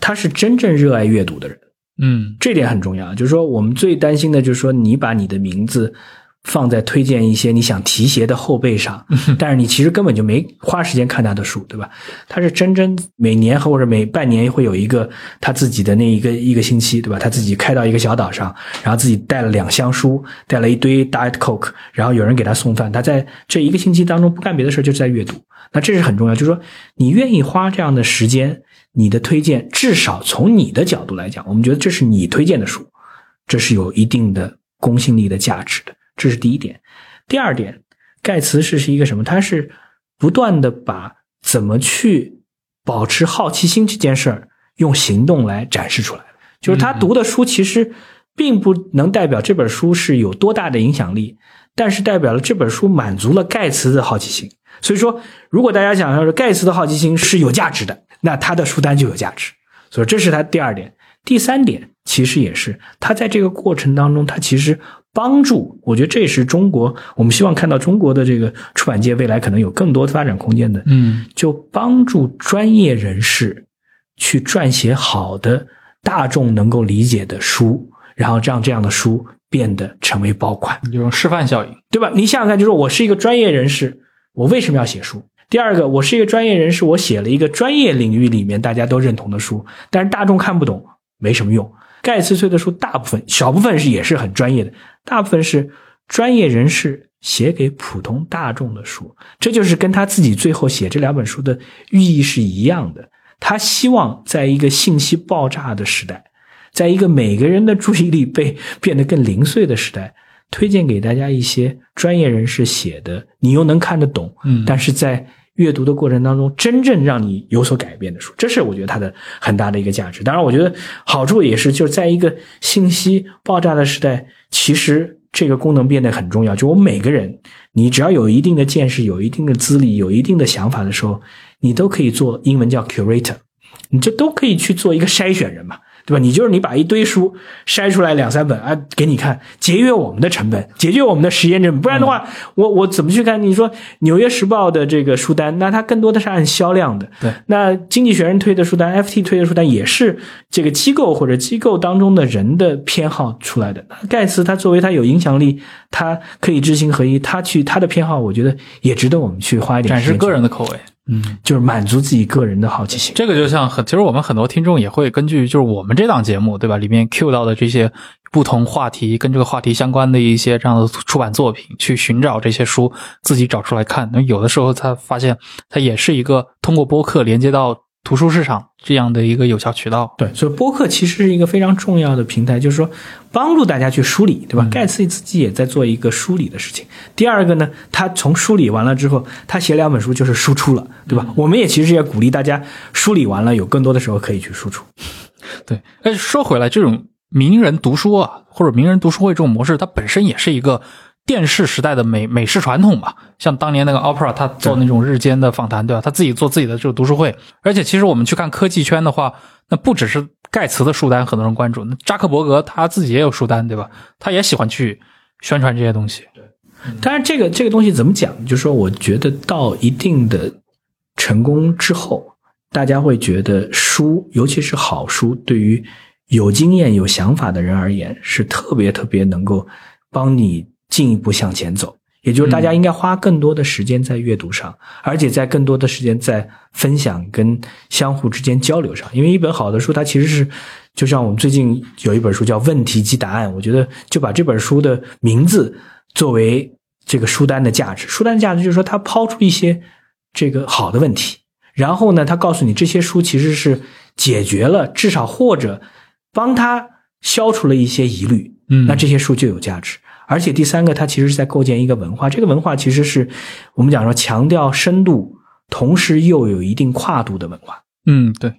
他是真正热爱阅读的人，嗯，这点很重要。就是说，我们最担心的就是说，你把你的名字。放在推荐一些你想提携的后辈上，但是你其实根本就没花时间看他的书，对吧？他是真真每年或者每半年会有一个他自己的那一个一个星期，对吧？他自己开到一个小岛上，然后自己带了两箱书，带了一堆 Diet Coke，然后有人给他送饭，他在这一个星期当中不干别的事，就是在阅读。那这是很重要，就是说你愿意花这样的时间，你的推荐至少从你的角度来讲，我们觉得这是你推荐的书，这是有一定的公信力的价值的。这是第一点，第二点，盖茨是是一个什么？他是不断的把怎么去保持好奇心这件事儿用行动来展示出来就是他读的书其实并不能代表这本书是有多大的影响力，但是代表了这本书满足了盖茨的好奇心。所以说，如果大家想要说盖茨的好奇心是有价值的，那他的书单就有价值。所以这是他第二点，第三点其实也是他在这个过程当中，他其实。帮助，我觉得这也是中国，我们希望看到中国的这个出版界未来可能有更多的发展空间的。嗯，就帮助专业人士去撰写好的、大众能够理解的书，然后让这样的书变得成为爆款，这种示范效应。对吧？你想想看，就是我是一个专业人士，我为什么要写书？第二个，我是一个专业人士，我写了一个专业领域里面大家都认同的书，但是大众看不懂，没什么用。盖茨推的书大部分、小部分是也是很专业的，大部分是专业人士写给普通大众的书，这就是跟他自己最后写这两本书的寓意是一样的。他希望在一个信息爆炸的时代，在一个每个人的注意力被 变得更零碎的时代，推荐给大家一些专业人士写的，你又能看得懂，嗯但是在阅读的过程当中，真正让你有所改变的书，这是我觉得它的很大的一个价值。当然，我觉得好处也是，就是在一个信息爆炸的时代，其实这个功能变得很重要。就我每个人，你只要有一定的见识、有一定的资历、有一定的想法的时候，你都可以做英文叫 curator，你就都可以去做一个筛选人嘛。对吧？你就是你把一堆书筛出来两三本啊，给你看，节约我们的成本，节约我们的时间成本。不然的话，我我怎么去看？你说《纽约时报》的这个书单，那它更多的是按销量的。对，那《经济学人》推的书单，FT 推的书单也是这个机构或者机构当中的人的偏好出来的。盖茨他作为他有影响力，他可以知行合一，他去他的偏好，我觉得也值得我们去花一点展示个人的口味。就是满足自己个人的好奇心。这个就像很，其实我们很多听众也会根据就是我们这档节目对吧，里面 Q 到的这些不同话题跟这个话题相关的一些这样的出版作品，去寻找这些书，自己找出来看。那有的时候他发现，它也是一个通过播客连接到图书市场这样的一个有效渠道。对，所以播客其实是一个非常重要的平台，就是说帮助大家去梳理，对吧？盖茨自己也在做一个梳理的事情。第二个呢，他从梳理完了之后，他写两本书就是输出了，对吧？我们也其实也鼓励大家梳理完了，有更多的时候可以去输出。对，哎，说回来，这种名人读书啊，或者名人读书会这种模式，它本身也是一个电视时代的美美式传统吧。像当年那个 Opera，他做那种日间的访谈，对吧？他自己做自己的这个读书会。而且，其实我们去看科技圈的话，那不只是盖茨的书单很多人关注，那扎克伯格他自己也有书单，对吧？他也喜欢去宣传这些东西。对当然，这个这个东西怎么讲？就是说，我觉得到一定的成功之后，大家会觉得书，尤其是好书，对于有经验、有想法的人而言，是特别特别能够帮你进一步向前走。也就是大家应该花更多的时间在阅读上，而且在更多的时间在分享跟相互之间交流上。因为一本好的书，它其实是就像我们最近有一本书叫《问题及答案》，我觉得就把这本书的名字作为这个书单的价值。书单的价值就是说，它抛出一些这个好的问题，然后呢，它告诉你这些书其实是解决了，至少或者帮他消除了一些疑虑。嗯那这些书就有价值。而且第三个，它其实是在构建一个文化，这个文化其实是我们讲说强调深度，同时又有一定跨度的文化。嗯，对。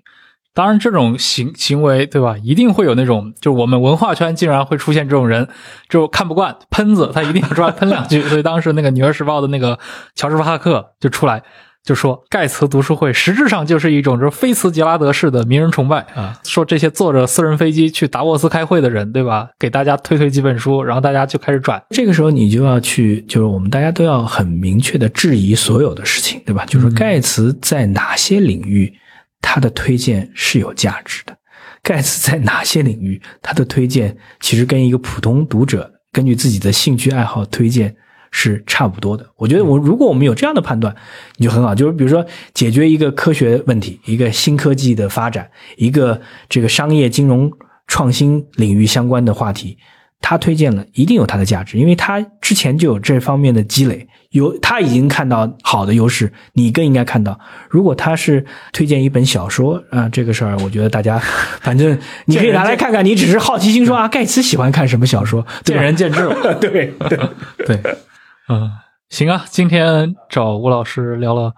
当然，这种行行为，对吧？一定会有那种，就我们文化圈竟然会出现这种人，就看不惯喷子，他一定要出来喷两句。所以当时那个《纽约时报》的那个乔治·巴哈克就出来就说，盖茨读书会实质上就是一种就是菲茨杰拉德式的名人崇拜啊，说这些坐着私人飞机去达沃斯开会的人，对吧？给大家推推几本书，然后大家就开始转。这个时候你就要去，就是我们大家都要很明确的质疑所有的事情，对吧？就是盖茨在哪些领域他的推荐是有价值的？盖茨在哪些领域他的推荐其实跟一个普通读者根据自己的兴趣爱好推荐是差不多的？我觉得我如果我们有这样的判断，你就很好。就是比如说解决一个科学问题，一个新科技的发展，一个这个商业金融创新领域相关的话题。他推荐了，一定有它的价值，因为他之前就有这方面的积累，有他已经看到好的优势，你更应该看到。如果他是推荐一本小说啊、这个事儿，我觉得大家 反正你可以拿来看看，你只是好奇心说啊，盖茨喜欢看什么小说，见仁见智了。对 对，对，嗯，行啊，今天找吴老师聊了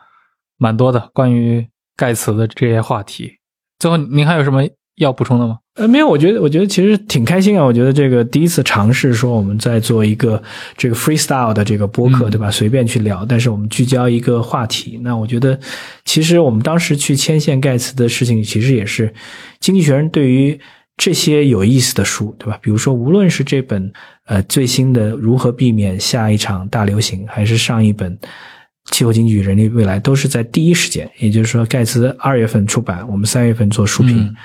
蛮多的关于盖茨的这些话题。最后，您还有什么要补充的吗？呃，没有，我觉得，我觉得其实挺开心啊。我觉得这个第一次尝试说我们在做一个这个 freestyle 的这个播客，嗯对吧？随便去聊，但是我们聚焦一个话题。那我觉得，其实我们当时去牵线盖茨的事情，其实也是《经济学人》对于这些有意思的书，对吧？比如说，无论是这本呃最新的《如何避免下一场大流行》，还是上一本。气候经济与人类未来都是在第一时间，也就是说，盖茨二月份出版，我们三月份做书评。嗯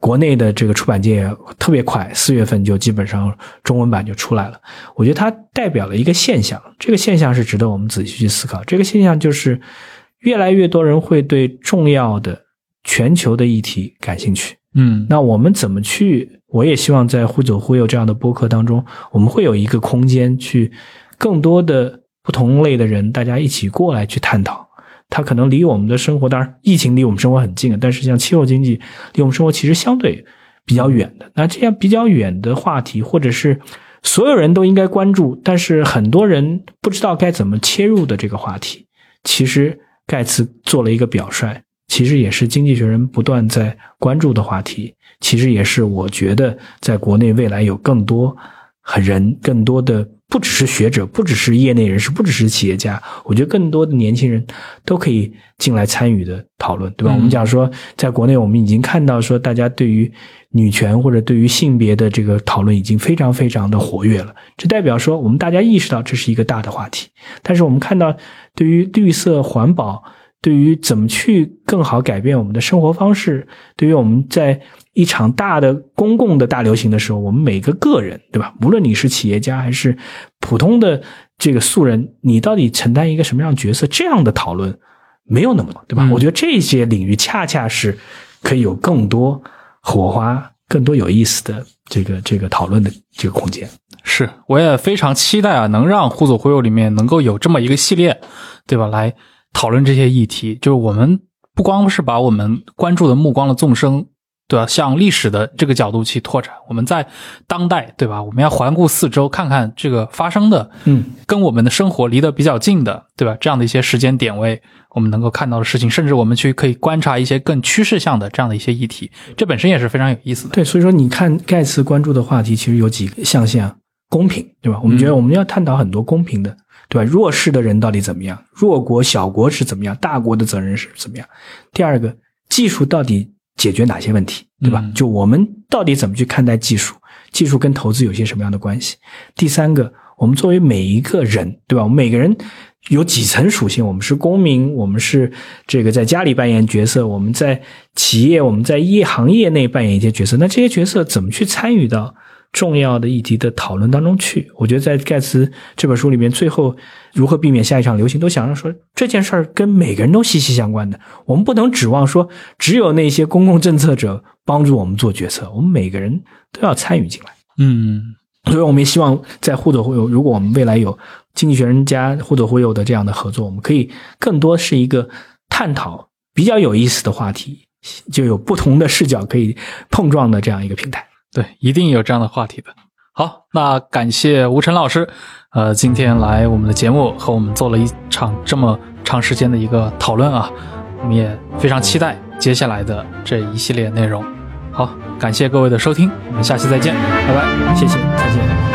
国内的这个出版界特别快，四月份就基本上中文版就出来了。我觉得它代表了一个现象，这个现象是值得我们仔细去思考。这个现象就是越来越多人会对重要的全球的议题感兴趣。嗯，那我们怎么去？我也希望在“忽左忽右”这样的播客当中，我们会有一个空间去更多的不同类的人，大家一起过来去探讨。它可能离我们的生活，当然疫情离我们生活很近啊，但是像气候经济离我们生活其实相对比较远的。那这样比较远的话题，或者是所有人都应该关注，但是很多人不知道该怎么切入的这个话题，其实盖茨做了一个表率，其实也是经济学人不断在关注的话题，其实也是我觉得在国内未来有更多人、更多的。不只是学者，不只是业内人士，不只是企业家，我觉得更多的年轻人都可以进来参与的讨论，对吧？我们讲说，在国内我们已经看到说，大家对于女权或者对于性别的这个讨论已经非常非常的活跃了，这代表说我们大家意识到这是一个大的话题。但是我们看到，对于绿色环保，对于怎么去更好改变我们的生活方式，对于我们在。一场大的公共的大流行的时候，我们每个个人，对吧？无论你是企业家还是普通的这个素人，你到底承担一个什么样的角色？这样的讨论没有那么多，对吧？我觉得这些领域恰恰是可以有更多火花、更多有意思的这个这个讨论的这个空间。是，我也非常期待啊，能让互左互右里面能够有这么一个系列，对吧？来讨论这些议题，就是我们不光是把我们关注的目光的纵深。对吧？向历史的这个角度去拓展，我们在当代，对吧？我们要环顾四周，看看这个发生的，嗯，跟我们的生活离得比较近的，对吧？这样的一些时间点位，我们能够看到的事情，甚至我们去可以观察一些更趋势向的这样的一些议题，这本身也是非常有意思的。对，所以说你看盖茨关注的话题，其实有几个象限啊：公平，对吧？我们觉得我们要探讨很多公平的，对吧？弱势的人到底怎么样？弱国小国是怎么样？大国的责任是怎么样？第二个，技术到底？解决哪些问题，对吧？就我们到底怎么去看待技术？技术跟投资有些什么样的关系？第三个，我们作为每一个人，对吧？我们每个人有几层属性？我们是公民，我们是这个在家里扮演角色，我们在企业，我们在业行业内扮演一些角色。那这些角色怎么去参与到？重要的议题的讨论当中去，我觉得在盖茨这本书里面，最后如何避免下一场流行，都想着说这件事儿跟每个人都息息相关的。我们不能指望说只有那些公共政策者帮助我们做决策，我们每个人都要参与进来。嗯，所以我们也希望在互左互右，如果我们未来有经济学人加互左互右的这样的合作，我们可以更多是一个探讨比较有意思的话题，就有不同的视角可以碰撞的这样一个平台。对，一定有这样的话题的。好，那感谢吴晨老师，呃，今天来我们的节目和我们做了一场这么长时间的一个讨论啊，我们也非常期待接下来的这一系列内容。好，感谢各位的收听，我们下期再见，拜拜，谢谢，再见。